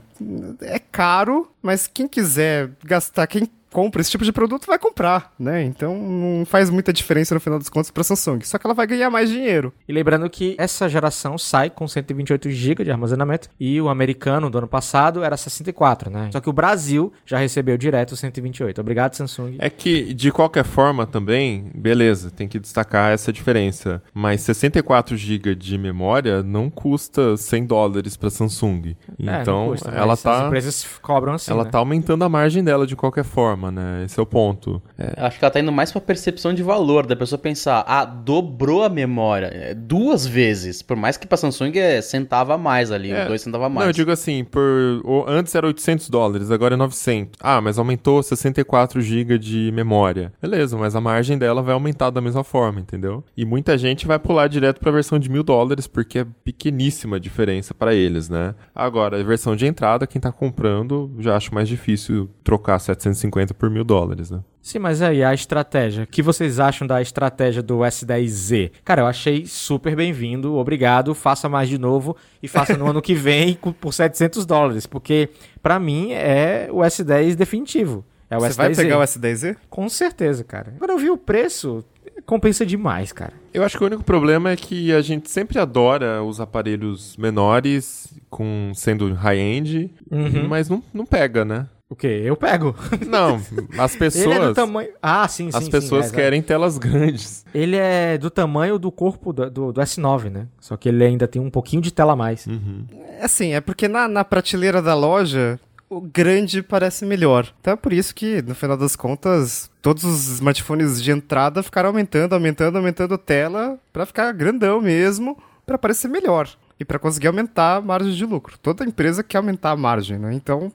É caro, mas quem quiser gastar, quem compra esse tipo de produto vai comprar, né? Então não faz muita diferença no final dos contos pra Samsung. Só que ela vai ganhar mais dinheiro. E lembrando que essa geração sai com 128 GB de armazenamento e o americano do ano passado era 64, né? Só que o Brasil já recebeu direto 128. Obrigado, Samsung. É que, de qualquer forma, também, beleza, tem que destacar essa diferença. Mas 64 GB de memória não custa 100 dólares pra Samsung. É, não Então, custa, mas ela As tá, empresas cobram assim. ela né? tá aumentando a margem dela de qualquer forma, né? Esse é o ponto. É, Acho que ela tá indo mais pra percepção de valor, da pessoa pensar, ah, dobrou a memória é, duas vezes. Por mais que pra Samsung é centavo a mais ali, É, dois centavos a mais. Não, eu digo assim, por antes era 800 dólares, agora é 900. Ah, mas aumentou 64 GB de memória. Beleza, mas a margem dela vai aumentar da mesma forma, entendeu? E muita gente vai pular direto pra versão de 1000 dólares, porque é pequeníssima a diferença pra eles, né? Agora, a versão de entrada, quem tá comprando, já acho mais difícil trocar 750 950 por mil dólares, né? Sim, mas aí a estratégia. O que vocês acham da estratégia do S10Z? Cara, eu achei super bem-vindo, obrigado, faça mais de novo e faça no ano que vem por 700 dólares, porque pra mim é o S10 definitivo. É o Você S10Z. vai pegar o S10Z? Com certeza, cara. Quando eu vi o preço, compensa demais, cara. Eu acho que o único problema é que a gente sempre adora os aparelhos menores, com sendo high-end, Uhum. mas não, não pega, né? O quê? Eu pego. Não, as pessoas. Ele é do tamanho. Ah, sim, sim. As sim, pessoas é, exato. querem telas grandes. Ele é do tamanho do corpo do, do, do S9, né? Só que ele ainda tem um pouquinho de tela a mais. Uhum. É Assim, é porque na, na prateleira da loja, o grande parece melhor. Então é por isso que, no final das contas, todos os smartphones de entrada ficaram aumentando, aumentando, aumentando a tela pra ficar grandão mesmo, pra parecer melhor. E pra conseguir aumentar a margem de lucro. Toda empresa quer aumentar a margem, né? Então,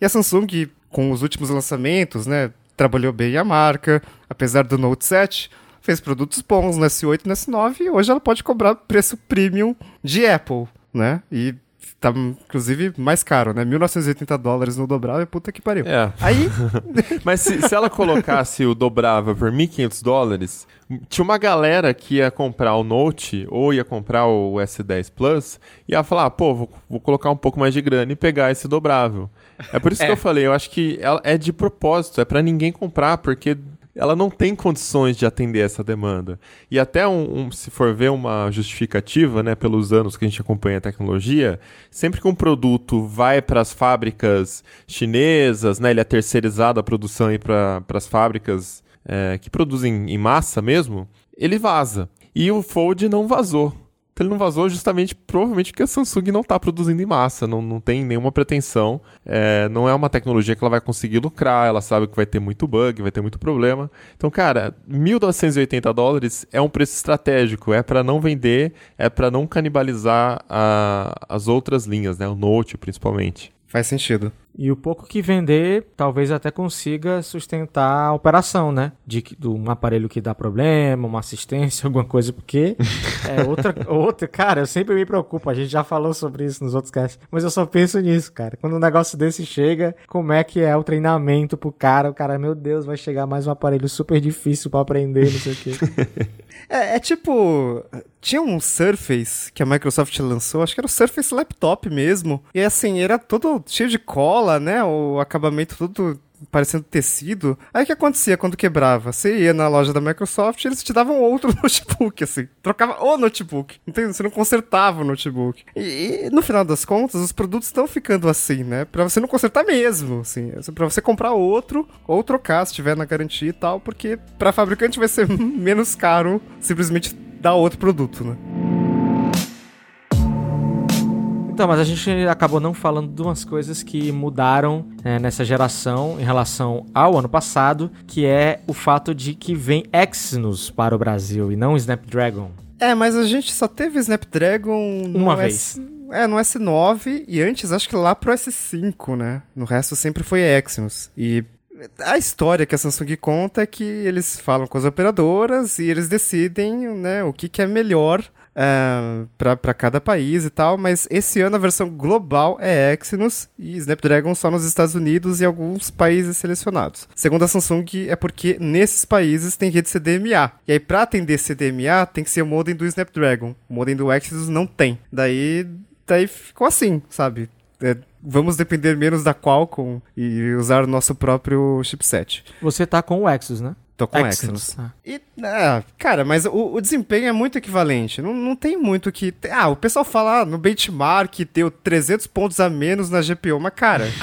e a Samsung, com os últimos lançamentos, né, trabalhou bem a marca, apesar do Note 7, fez produtos bons no S8 e no S9, e hoje ela pode cobrar preço premium de Apple, né? E tá, inclusive, mais caro, né? 1.980 dólares no dobrável, puta que pariu. É. Aí, Mas se, se ela colocasse o dobrável por 1.500 dólares, tinha uma galera que ia comprar o Note ou ia comprar o S10 Plus e ia falar, pô, vou, vou colocar um pouco mais de grana e pegar esse dobrável. É por isso que eu falei, eu acho que ela é de propósito, é pra ninguém comprar, porque ela não tem condições de atender essa demanda. E até um, um- se for ver uma justificativa, né, pelos anos que a gente acompanha a tecnologia, sempre que um produto vai para as fábricas chinesas, né, ele é terceirizado a produção para as fábricas é, que produzem em massa mesmo, ele vaza. E o Fold não vazou. Ele não vazou justamente, provavelmente, porque a Samsung não está produzindo em massa, não, não tem nenhuma pretensão, é, não é uma tecnologia que ela vai conseguir lucrar, ela sabe que vai ter muito bug, vai ter muito problema. Então, cara, 1.280 dólares é um preço estratégico, é para não vender, é para não canibalizar a- as outras linhas, né, o Note principalmente. faz sentido. E o pouco que vender, talvez até consiga sustentar a operação, né? De, de um aparelho que dá problema, uma assistência, alguma coisa, porque é outra, outra. Cara, eu sempre me preocupo, a gente já falou sobre isso nos outros casts, mas eu só penso nisso, cara. Quando um negócio desse chega, como é que é o treinamento pro cara? O cara, meu Deus, vai chegar mais um aparelho super difícil pra aprender, não sei o quê. É, é tipo. Tinha um Surface que a Microsoft lançou, acho que era o Surface Laptop mesmo. E assim, era todo cheio de cola, né? O acabamento todo parecendo tecido. Aí o que acontecia quando quebrava? Você ia na loja da Microsoft e eles te davam outro notebook, assim. Trocava o notebook. Entende? Você não consertava o notebook. E, e, no final das contas, os produtos estão ficando assim, né? Pra você não consertar mesmo, assim. Pra você comprar outro ou trocar se tiver na garantia e tal, porque pra fabricante vai ser menos caro simplesmente dar outro produto, né? Então, mas a gente acabou não falando de umas coisas que mudaram é, nessa geração em relação ao ano passado, que é o fato de que vem Exynos para o Brasil e não Snapdragon. É, mas a gente só teve Snapdragon no Uma S... É, no S9 e antes acho que lá pro S5, né? No resto sempre foi Exynos. E a história que a Samsung conta é que eles falam com as operadoras e eles decidem, né, o que, que é melhor é, para cada país e tal, mas esse ano a versão global é Exynos e Snapdragon só nos Estados Unidos e alguns países selecionados. Segundo a Samsung, é porque nesses países tem rede CDMA. E aí, para atender CDMA, tem que ser o modem do Snapdragon. O modem do Exynos não tem. Daí, daí ficou assim, sabe? É, vamos depender menos da Qualcomm e usar o nosso próprio chipset. Você tá com o Exynos, né? Tô com Exynos. Ah. E, ah, cara, mas o, o desempenho é muito equivalente. Não, não tem muito que. Ah, o pessoal fala ah, no benchmark deu 300 pontos a menos na GPU, mas, cara.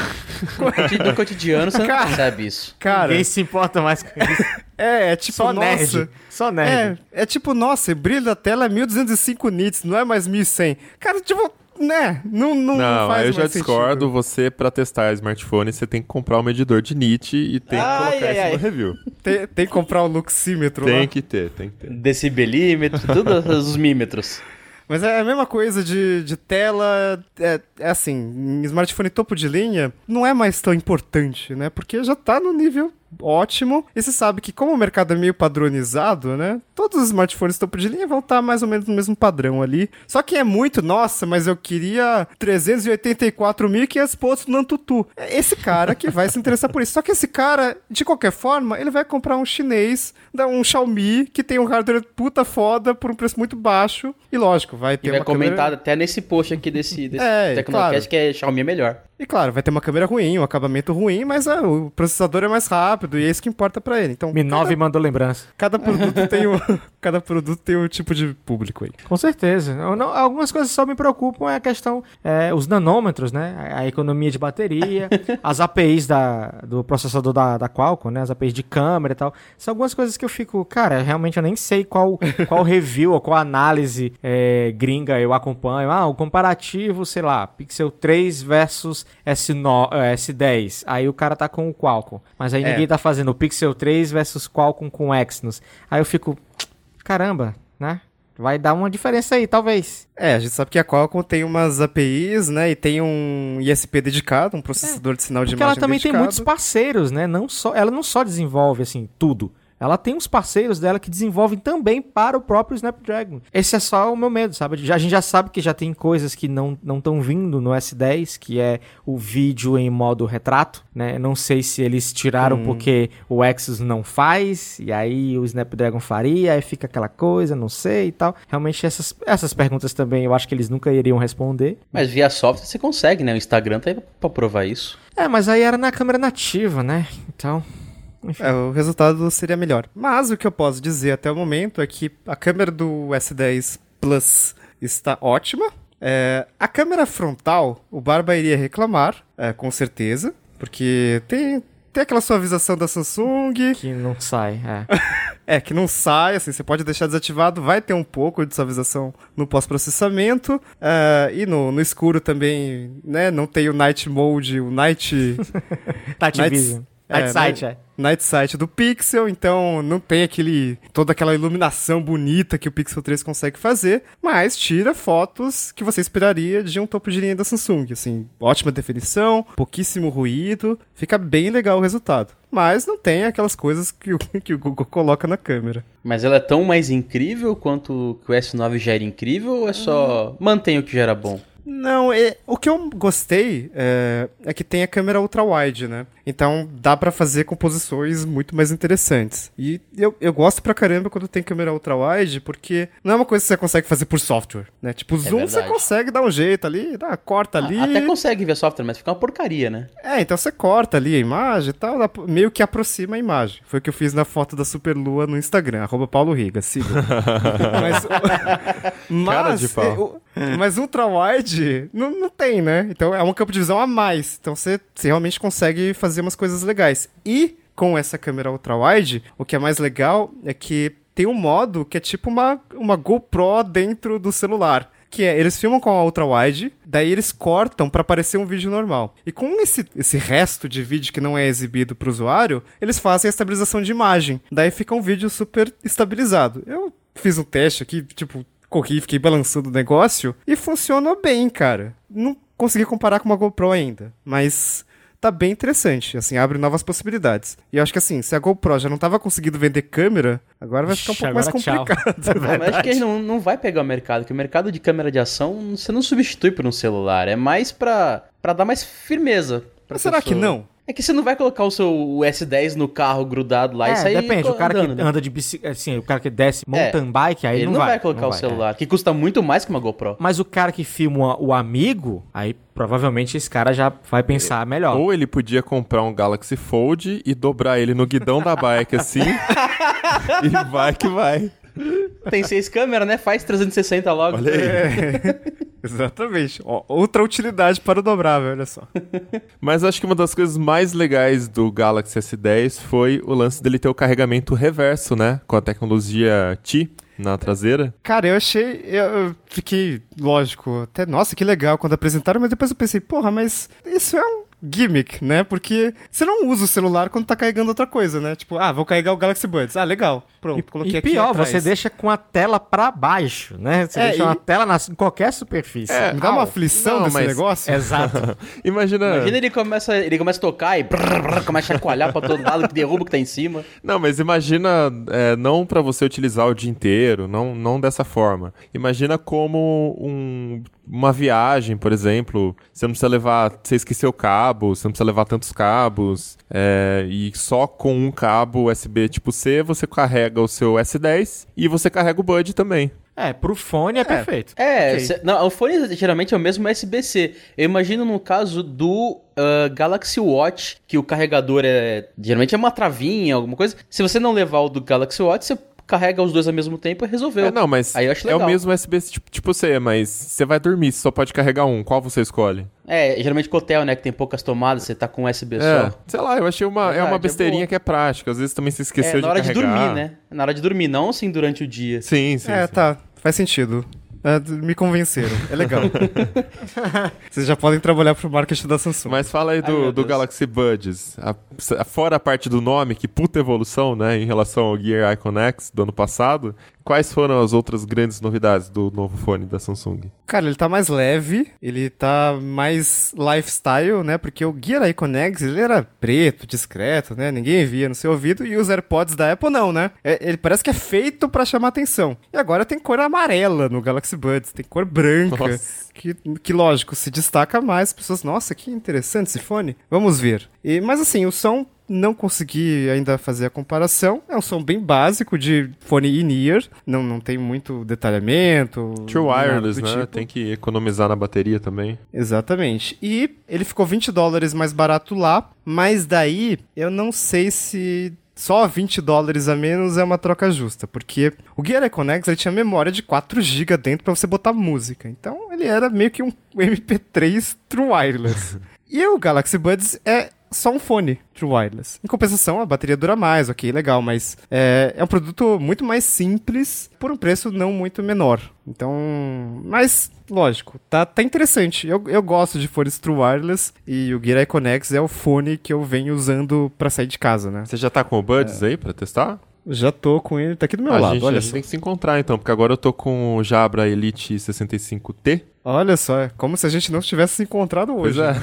No cotidiano você não Cara. percebe isso. cara. Ninguém se importa mais com isso. É, é tipo, Só nossa. nerd. Só nerd. É, é tipo, nossa, o brilho da tela é 1205 nits, não é mais 1100. Cara, tipo, né? Não, não, não Não, faz eu já discordo. sentido. Você, pra testar smartphone, você tem que comprar um medidor de nit e tem que Ai, colocar ai, isso ai. no review. Tem, tem que comprar o luxímetro lá. Tem que ter, tem que ter. Decibelímetro, todos os mímetros. Mas é a mesma coisa de, de tela. É, é assim, em smartphone topo de linha, não é mais tão importante, né? Porque já tá no nível ótimo. E você sabe que como o mercado é meio padronizado, né? Todos os smartphones topo de linha vão estar mais ou menos no mesmo padrão ali. Só que é muito, nossa, mas eu queria 384.500 pontos no Antutu. É esse cara que vai se interessar por isso. Só que esse cara, de qualquer forma, ele vai comprar um chinês, um Xiaomi, que tem um hardware puta foda por um preço muito baixo. E lógico, vai ter E vai uma câmera- comentado até nesse post aqui desse, desse É, Tecnocast claro. que é Xiaomi é melhor. E claro, vai ter uma câmera ruim, um acabamento ruim, mas ah, o processador é mais rápido e é isso que importa pra ele. Então, Mi 9 mandou lembrança. cada, cada produto tem um, cada produto tem um tipo de público aí. Com certeza. Não- algumas coisas só me preocupam é a questão, é, os nanômetros, né? A, a economia de bateria, as APIs da, do processador da, da Qualcomm, né? As APIs de câmera e tal. São algumas coisas que eu fico, cara, realmente eu nem sei qual, qual review ou qual análise é, gringa eu acompanho. Ah, o comparativo, sei lá, Pixel 3 versus S9, eh, S10. Aí o cara tá com o Qualcomm. Mas aí É. ninguém tá fazendo o Pixel 3 versus Qualcomm com Exynos. Aí eu fico, caramba, né? Vai dar uma diferença aí, talvez. É, a gente sabe que a Qualcomm tem umas APIs, né, e tem um ISP dedicado, um processador de sinal de Porque ela imagem também tem dedicado. muitos parceiros, né? Não só, ela não só desenvolve assim tudo. Ela tem uns parceiros dela que desenvolvem também para o próprio Snapdragon. Esse é só o meu medo, sabe? Já- A gente já sabe que já tem coisas que não estão vindo no S10, que é o vídeo em modo retrato, né? Não sei se eles tiraram porque o Exynos não faz, e aí o Snapdragon faria, aí fica aquela coisa, não sei e tal. Realmente essas, essas perguntas também eu acho que eles nunca iriam responder. Mas via software você consegue, né? O Instagram tá aí pra provar isso. É, mas aí era na câmera nativa, né? Então... Enfim. É, o resultado seria melhor. Mas o que eu posso dizer até o momento é que a câmera do S10 Plus está ótima. É, a câmera frontal, o Barba iria reclamar, é, com certeza, porque tem, tem aquela suavização da Samsung, Que não sai, é. é, que não sai, assim, você pode deixar desativado, vai ter um pouco de suavização no pós-processamento, é, e no, no escuro também, né, não tem o Night Mode, o Night... Night Night- Vision. É, Night Sight, né? é. Night Sight do Pixel, então não tem aquele toda aquela iluminação bonita que o Pixel 3 consegue fazer, mas tira fotos que você esperaria de um topo de linha da Samsung, assim, ótima definição, pouquíssimo ruído, fica bem legal o resultado. Mas não tem aquelas coisas que o, que o Google coloca na câmera. Mas ela é tão mais incrível quanto que o S9 já era incrível ou é só mantém o que já era bom? Não, é, o que eu gostei é, é que tem a câmera ultra-wide, né? Então dá pra fazer composições muito mais interessantes. E eu, eu gosto pra caramba quando tem câmera ultra-wide, porque não é uma coisa que você consegue fazer por software, né? Tipo, zoom você consegue dar um jeito ali, dá, corta ali. Até consegue via software, mas fica uma porcaria, né? É, então você corta ali a imagem e tal, meio que aproxima a imagem. Foi o que eu fiz na foto da Superlua no Instagram, arroba Paulo Riga, siga. mas, mas, Cara de pau. é, mas ultra-wide não, não tem, né? Então é um campo de visão a mais. Então você, você realmente consegue fazer umas coisas legais. E com essa câmera ultra-wide, o que é mais legal é que tem um modo que é tipo uma, uma GoPro dentro do celular. Que é, eles filmam com a ultra-wide, daí eles cortam pra aparecer um vídeo normal. E com esse, esse resto de vídeo que não é exibido pro usuário, eles fazem a estabilização de imagem. Daí fica um vídeo super estabilizado. Eu fiz um teste aqui, tipo, corri, fiquei balançando o negócio e funcionou bem, cara. Não consegui comparar com uma GoPro ainda, mas tá bem interessante, assim, abre novas possibilidades. E eu acho que assim, se a GoPro já não tava conseguindo vender câmera, agora vai ficar um Ixi, pouco mais agora complicado. Ah, mas acho que ele não, não vai pegar o mercado, que o mercado de câmera de ação você não substitui por um celular, é mais pra, pra dar mais firmeza. pra Mas será que pessoa. não? É que você não vai colocar o seu o S10 no carro grudado lá e É, sair depende, o cara andando, que né? anda de bicicleta, assim, o cara que desce mountain bike, aí Ele não, não vai, vai. colocar não o vai, celular, que custa muito mais que uma GoPro. é. Mas o cara que filma o amigo, aí provavelmente esse cara já vai pensar melhor. Ou ele podia comprar um Galaxy Fold e dobrar ele no guidão da bike assim. e vai que vai. Tem seis câmeras, né? Faz 360 logo. Olha aí. É, exatamente. Ó, outra utilidade para o dobrável, olha só. Mas acho que uma das coisas mais legais do Galaxy S10 foi o lance dele ter o carregamento reverso, né? Com a tecnologia Qi na traseira. Cara, eu achei. Eu, eu fiquei, lógico, até, nossa, que legal quando apresentaram, mas depois eu pensei, porra, mas isso é um gimmick, né? Porque você não usa o celular quando tá carregando outra coisa, né? Tipo, ah, vou carregar o Galaxy Buds. Ah, legal. Pronto, coloquei E aqui pior, atrás. você deixa com a tela pra baixo, né? Você É, deixa e- uma tela na, em qualquer superfície. É, Me dá uma aflição Não, desse mas- negócio. Exato. Imagina. Imagina ele começa, ele começa a tocar e brrr, brrr, começa a chacoalhar pra todo lado, que derruba o que tá em cima. Não, mas imagina é, não pra você utilizar o dia inteiro, não, não dessa forma. Imagina como um- uma viagem, por exemplo. Você não precisa levar. Você esqueceu o cabo, você não precisa levar tantos cabos. é, e só com um cabo USB tipo C você carrega o seu S10 e você carrega o Bud também. É, pro fone é, perfeito. É, Ok. cê- não, o fone geralmente é o mesmo USB-C. Eu imagino no caso do ah, Galaxy Watch, que o carregador é. Geralmente é uma travinha, alguma coisa. Se você não levar o do Galaxy Watch, você carrega os dois ao mesmo tempo e resolveu. É, não, mas Aí eu acho é o legal. mesmo USB tipo, tipo C, mas você vai dormir, você só pode carregar um. Qual você escolhe? É, geralmente com hotel, né, que tem poucas tomadas, você tá com USB É, só. sei lá, eu achei uma, é Verdade, uma é besteirinha boa. que é prática. Às vezes também se É, esqueceu na hora de carregar. dormir, né? Na hora de dormir, não assim durante o dia. Sim, sim. É, sim. tá. Faz sentido. D- me convenceram. É legal. Vocês já podem trabalhar pro marketing da Samsung. Mas fala aí Ai, do, meu do. Galaxy Buds. A- a- fora a parte do nome, que puta evolução, né, em relação ao Gear Icon X do ano passado, quais foram as outras grandes novidades do novo fone da Samsung? Cara, ele tá mais leve, ele tá mais lifestyle, né? Porque o Gear Icon X, ele era preto, discreto, né? Ninguém via no seu ouvido. E os AirPods da Apple não, né? É- ele parece que é feito pra chamar atenção. E agora tem cor amarela no Galaxy Buds, tem cor branca. Nossa. Que, que, lógico, se destaca mais. As pessoas, nossa, que interessante esse fone. Vamos ver. E, mas assim, o som não consegui ainda fazer a comparação. É um som bem básico de fone in-ear. Não, não tem muito detalhamento. True Wireless, né? tipo. Tem que economizar na bateria também. Exatamente. E ele ficou 20 dólares mais barato lá, mas daí eu não sei se só 20 dólares a menos é uma troca justa, porque o Gear Icon X ele tinha memória de 4 GB dentro para você botar música. Então ele era meio que um MP3 True Wireless. e o Galaxy Buds é só um fone True Wireless. Em compensação, a bateria dura mais, ok, legal, mas é, é um produto muito mais simples por um preço não muito menor. Então, mas, lógico, tá, tá interessante. Eu, eu gosto de fones True Wireless e o Gear Icon X é o fone que eu venho usando pra sair de casa, né? Você já tá com o Buds aí pra testar? Já tô com ele, tá aqui do meu a lado, gente, olha a gente só. tem que se encontrar então, porque agora eu tô com o Jabra Elite 65T. Olha só, é como se a gente não tivesse se encontrado Pois hoje. é.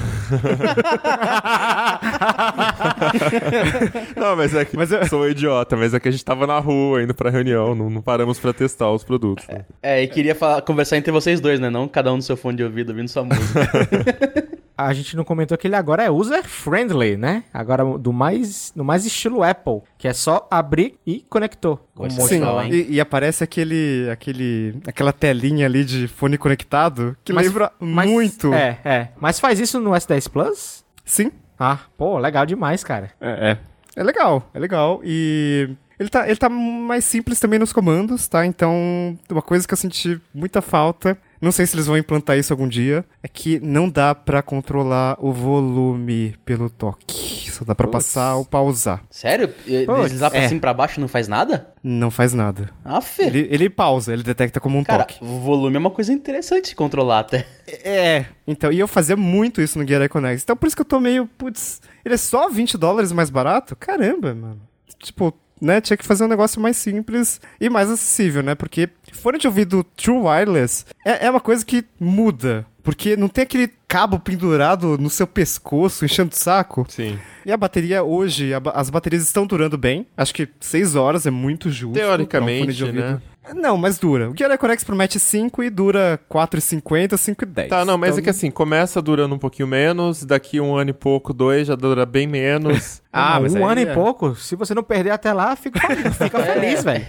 não, mas é que Mas eu- sou um idiota, mas é que a gente tava na rua indo pra reunião, não, não paramos pra testar os produtos. né? É, e queria falar- conversar entre vocês dois, né? Não cada um no seu fone de ouvido ouvindo sua música. A gente não comentou que ele agora é user-friendly, né? Agora do mais, no mais estilo Apple, que é só abrir e conectou. Com um Sim, hein? e, e aparece aquele, aquele, aquela telinha ali de fone conectado que Mas- lembra mas- muito. É, é. Mas faz isso no S10 Plus? Sim, Ah, pô, legal demais, cara. É, é. É legal, é legal. E ele tá, ele tá mais simples também nos comandos, tá? Então, uma coisa que eu senti muita falta, não sei se eles vão implantar isso algum dia, é que não dá pra controlar o volume pelo toque. Só dá pra Putz. passar ou pausar. Sério? Deslizar pra é. cima e pra baixo não faz nada? Não faz nada. Ah, Fê. Ele, ele pausa, ele detecta como um Cara, toque. o volume é uma coisa interessante de controlar até. É, então, e eu fazia muito isso no Gear Icon X. Então por isso que eu tô meio, putz, ele é só 20 dólares mais barato? Caramba, mano. Tipo, né, tinha que fazer um negócio mais simples e mais acessível, né? Porque fone de ouvido True Wireless é, é uma coisa que muda. Porque não tem aquele cabo pendurado no seu pescoço, enchendo o saco. Sim. E a bateria hoje, a as baterias estão durando bem. Acho que 6 horas é muito justo. um Teoricamente, de ouvido. né? Não, mas dura. O Gear Icon X promete 5 e dura 4,50, 5,10. Tá, não, mas Então, é que assim, começa durando um pouquinho menos, daqui um ano e pouco, dois, já dura bem menos. Ah, um mas aí ano e é. pouco. Se você não perder até lá, fica, fica feliz, velho.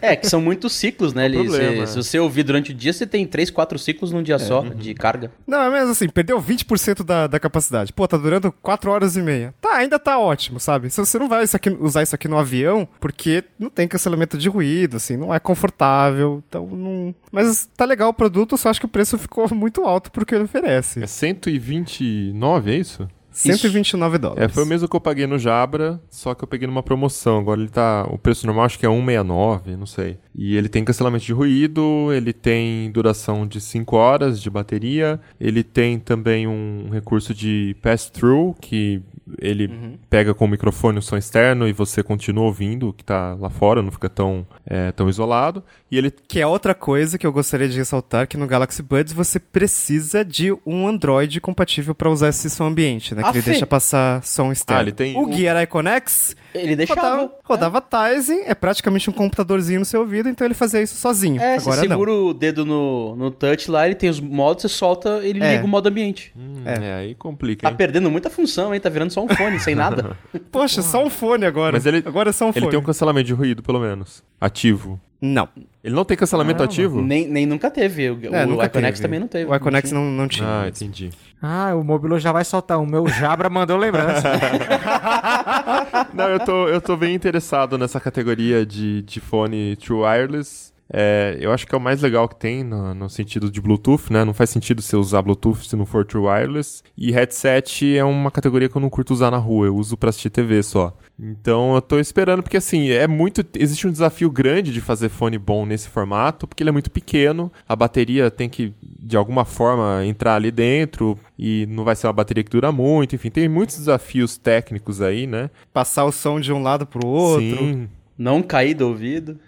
É, que são muitos ciclos, né? Ele, problema, se, é. se você ouvir durante o dia, você tem 3, 4 ciclos num dia só de carga. Não, é mesmo assim, perdeu 20% da, da capacidade. Pô, tá durando 4 horas e meia. Tá, ainda tá ótimo, sabe? Se você não vai isso aqui- usar isso aqui no avião, porque não tem cancelamento de ruído, assim, não é confortável, então não... Mas tá legal o produto, só acho que o preço ficou muito alto pro que ele oferece. É 129, é isso? 129 dólares. É, foi o mesmo que eu paguei no Jabra, só que eu peguei numa promoção. Agora ele tá. O preço normal acho que é 169, não sei. E ele tem cancelamento de ruído, ele tem duração de 5 horas de bateria, ele tem também um recurso de pass-through, que ele pega com o microfone o som externo e você continua ouvindo o que tá lá fora, não fica tão, é, tão isolado. E ele Que é outra coisa que eu gostaria de ressaltar, que no Galaxy Buds você precisa de um Android compatível para usar esse som ambiente, né? Ele Fê. deixa passar som externo. Ah, ele tem O um- Gear Iconex Ele deixava. rodava, rodava Tizen, é praticamente um computadorzinho no seu ouvido, então ele fazia isso sozinho. É, você Agora não. segura o dedo no, no touch lá, ele tem os modos, você solta, ele É. liga o modo ambiente. Hum, É. é. aí complica, Tá hein? perdendo muita função, hein? Tá virando só um fone, sem nada. Poxa, só um fone agora. Mas ele- agora é só um Ele fone. tem um cancelamento de ruído, pelo menos. Ativo. Não. Ele não tem cancelamento ativo? nem, nem nunca teve. O, É, o Iconex também não teve. O Iconex não, não tinha. Ah, entendi. Ah, o Mobilo já vai soltar. O meu Jabra mandou lembrança. Não, eu tô, eu tô bem interessado nessa categoria de, de fone True Wireless. É, eu acho que é o mais legal que tem no, no sentido de Bluetooth, né? Não faz sentido você usar Bluetooth se não for True Wireless. E headset é uma categoria que eu não curto usar na rua, eu uso pra assistir TV só. Então eu tô esperando, porque assim, é muito. Existe um desafio grande de fazer fone bom nesse formato, porque ele é muito pequeno, a bateria tem que, de alguma forma, entrar ali dentro, e não vai ser uma bateria que dura muito, enfim, tem muitos desafios técnicos aí, né? Passar o som de um lado pro outro. Sim. Não cair do ouvido.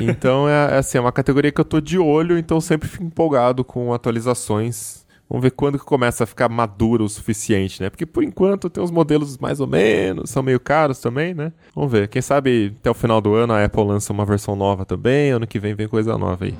Então é, é assim, é uma categoria que eu tô de olho, então sempre fico empolgado com atualizações. Vamos ver quando que começa a ficar maduro o suficiente, né? Porque por enquanto tem uns modelos mais ou menos, são meio caros também, né? Vamos ver. Quem sabe até o final do ano a Apple lança uma versão nova também, ano que vem vem coisa nova aí.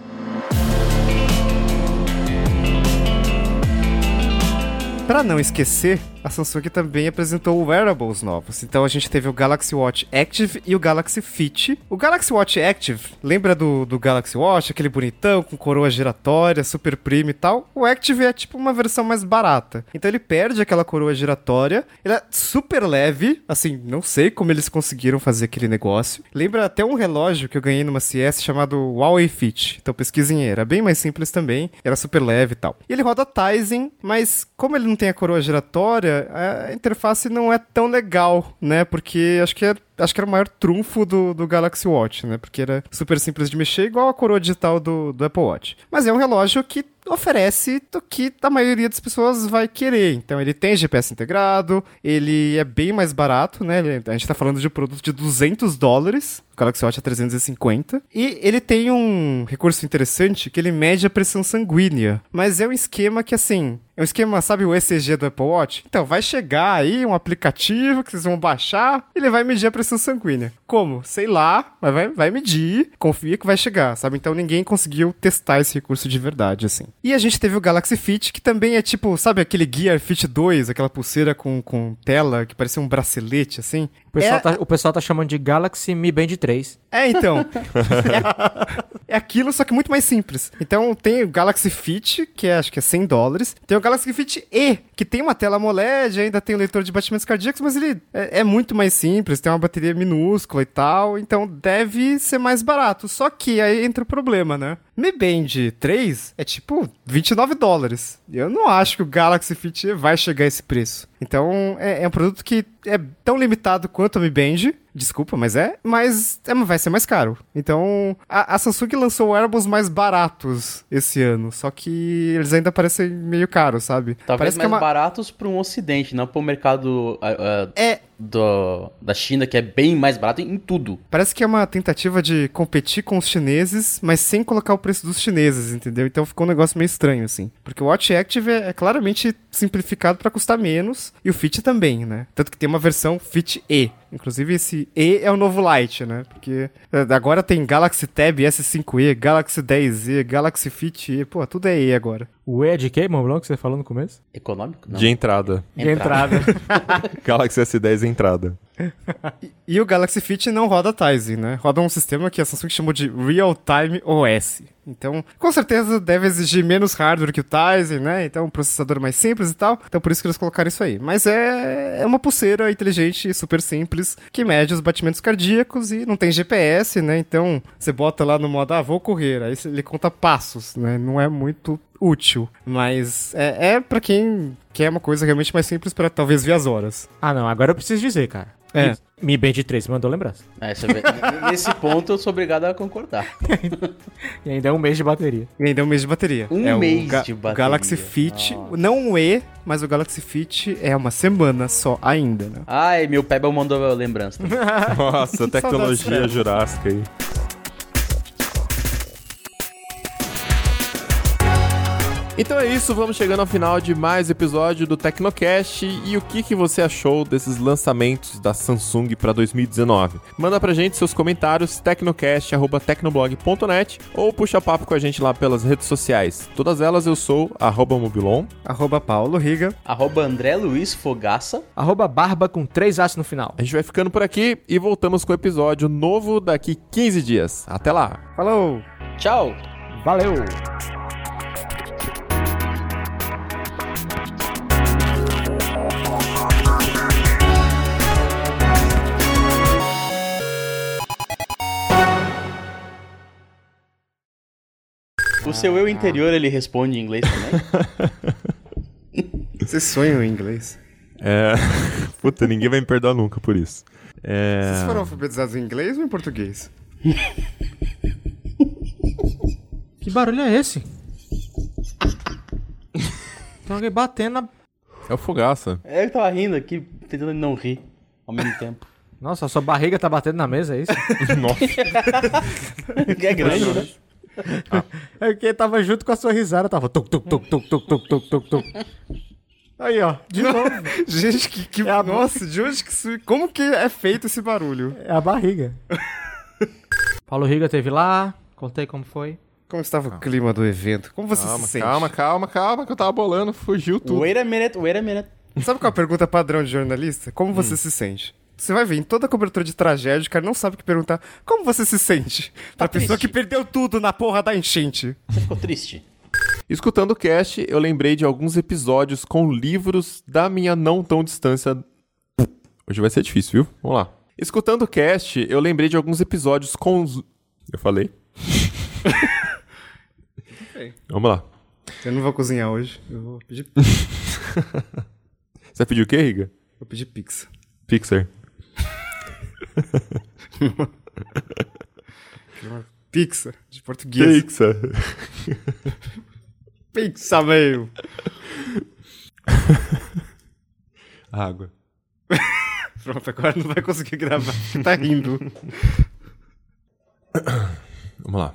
Pra não esquecer, a Samsung também apresentou wearables novos. Então a gente teve o Galaxy Watch Active e o Galaxy Fit. O Galaxy Watch Active, lembra do, do Galaxy Watch, aquele bonitão com coroa giratória, super premium e tal? O Active é tipo uma versão mais barata. Então ele perde aquela coroa giratória, ele é super leve, assim, não sei como eles conseguiram fazer aquele negócio. Lembra até um relógio que eu ganhei numa CS chamado Huawei Fit. Então pesquisem, era bem mais simples também, era super leve e tal. E ele roda Tizen, mas como ele não tem a coroa giratória, a interface não é tão legal, né? Porque acho que é acho que era o maior trunfo do, do Galaxy Watch, né? Porque era super simples de mexer, igual a coroa digital do, do Apple Watch. Mas é um relógio que oferece o que a maioria das pessoas vai querer. Então ele tem GPS integrado, ele é bem mais barato, né? A gente tá falando de um produto de 200 dólares, Galaxy Watch é 350. E ele tem um recurso interessante que ele mede a pressão sanguínea. Mas é um esquema que, assim, é um esquema, sabe o ECG do Apple Watch? Então, vai chegar aí um aplicativo que vocês vão baixar e ele vai medir a pressão sanguínea. Como? Sei lá, mas vai, vai medir, confia que vai chegar, sabe? Então ninguém conseguiu testar esse recurso de verdade, assim. E a gente teve o Galaxy Fit, que também é tipo, sabe aquele Gear Fit 2, aquela pulseira com, com tela que parecia um bracelete, assim? O pessoal, É- tá, o pessoal tá chamando de Galaxy Mi Band 3. É, então. é, é aquilo, só que muito mais simples. Então tem o Galaxy Fit, que é, acho que é 100 dólares. Tem o Galaxy Fit E, que tem uma tela AMOLED, ainda tem o leitor de batimentos cardíacos, mas ele é, é muito mais simples, tem uma bateria minúscula e tal, então deve ser mais barato. Só que aí entra o problema, né? Mi Band 3 é tipo 29 dólares. Eu não acho que o Galaxy Fit vai chegar a esse preço. Então é, é um produto que é tão limitado quanto o Mi Band, desculpa, mas é, mas é, vai ser mais caro. Então a, a Samsung lançou wearables mais baratos esse ano, só que eles ainda parecem meio caros, sabe? Talvez Parece mais que é uma... baratos para um ocidente, não para o mercado ah, ah, É, do, da China, que é bem mais barato em tudo. Parece que é uma tentativa de competir com os chineses, mas sem colocar o preço dos chineses, entendeu? Então ficou um negócio meio estranho, assim. Porque o Watch Active é, é claramente simplificado pra custar menos, e o Fit também, né? Tanto que tem uma versão Fit E. Inclusive, esse E é o novo Lite, né? Porque é, agora tem Galaxy Tab S5e, Galaxy 10e, Galaxy Fit E. Pô, tudo é E agora. O E é de quê, Moblão, que você falou no começo? Econômico? Não. De entrada. De entrada. Galaxy S10 entrada. E o Galaxy Fit não roda Tizen, né? Roda um sistema que a Samsung chamou de Real Time OS. Então, com certeza deve exigir menos hardware que o Tizen, né? Então, um processador mais simples e tal. Então, por isso que eles colocaram isso aí. Mas é, é uma pulseira inteligente e super simples que mede os batimentos cardíacos e não tem GPS, né? Então, você bota lá no modo, ah, vou correr. Aí ele conta passos, né? Não é muito útil. Mas é, é para quem quer uma coisa realmente mais simples pra talvez ver as horas. Ah, não, agora eu preciso dizer, cara. É. Mi Band 3 mandou lembrança. É, nesse ponto eu sou obrigado a concordar. E ainda é um mês de bateria. E ainda é um mês de bateria. Um é o mês Ga- de o bateria. Galaxy Fit, Nossa. não o E, mas o Galaxy Fit é uma semana só ainda, né? Ai, meu Pebble mandou lembrança. Nossa, tecnologia Saudades, jurássica aí. Então é isso, vamos chegando ao final de mais episódio do Tecnocast. E o que, que você achou desses lançamentos da Samsung para 2019? Manda pra gente seus comentários, tecnocast.tecnoblog.net ou puxa papo com a gente lá pelas redes sociais. Todas elas eu sou, arroba Mobilon. Arroba Paulo Riga. Arroba André Luiz Fogaça. Arroba barba com três aços no final. A gente vai ficando por aqui e voltamos com o episódio novo daqui 15 dias. Até lá! Falou! Tchau! Valeu! O seu eu interior, ele responde em inglês também? Vocês sonham em inglês? É. Puta, ninguém vai me perdoar nunca por isso. É. Vocês foram alfabetizados em inglês ou em português? Que barulho é esse? Tem alguém batendo na... É o Fogaça. É, eu tava rindo aqui, tentando não rir ao mesmo tempo. Nossa, a sua barriga tá batendo na mesa, é isso? Nossa. Que é grande, né? É porque tava junto com a sua risada, tava tuc, tuc, tuc, tuc, tuc, tuc, tuc, tuc, tuc. Aí, ó, de novo. Gente, que, que É a- nossa, de onde que isso, como que é feito esse barulho? É a barriga. Paulo Riga teve lá, contei como foi. Como estava o clima do evento? Como você Calma, se sente? calma, calma, calma, que eu tava bolando, fugiu tudo. Wait a minute, wait a minute. Sabe qual é a pergunta padrão de jornalista? Como Hum. você se sente? Você vai ver em toda a cobertura de tragédia, o cara não sabe o que perguntar. Como você se sente? Pra pessoa triste. que perdeu tudo na porra da enchente. Você ficou triste? Escutando o cast, eu lembrei de alguns episódios com livros da minha não tão distância. Hoje vai ser difícil, viu? Vamos lá. Escutando o cast, eu lembrei de alguns episódios com os. Eu falei? Vamos lá. Eu não vou cozinhar hoje. Eu vou pedir, Você pediu o quê, Riga? vou pedir pizza. Pixar. Pizza, de português. Pixar. Pizza, meio. Água. Pronto, agora não vai conseguir gravar, tá rindo. Vamos lá.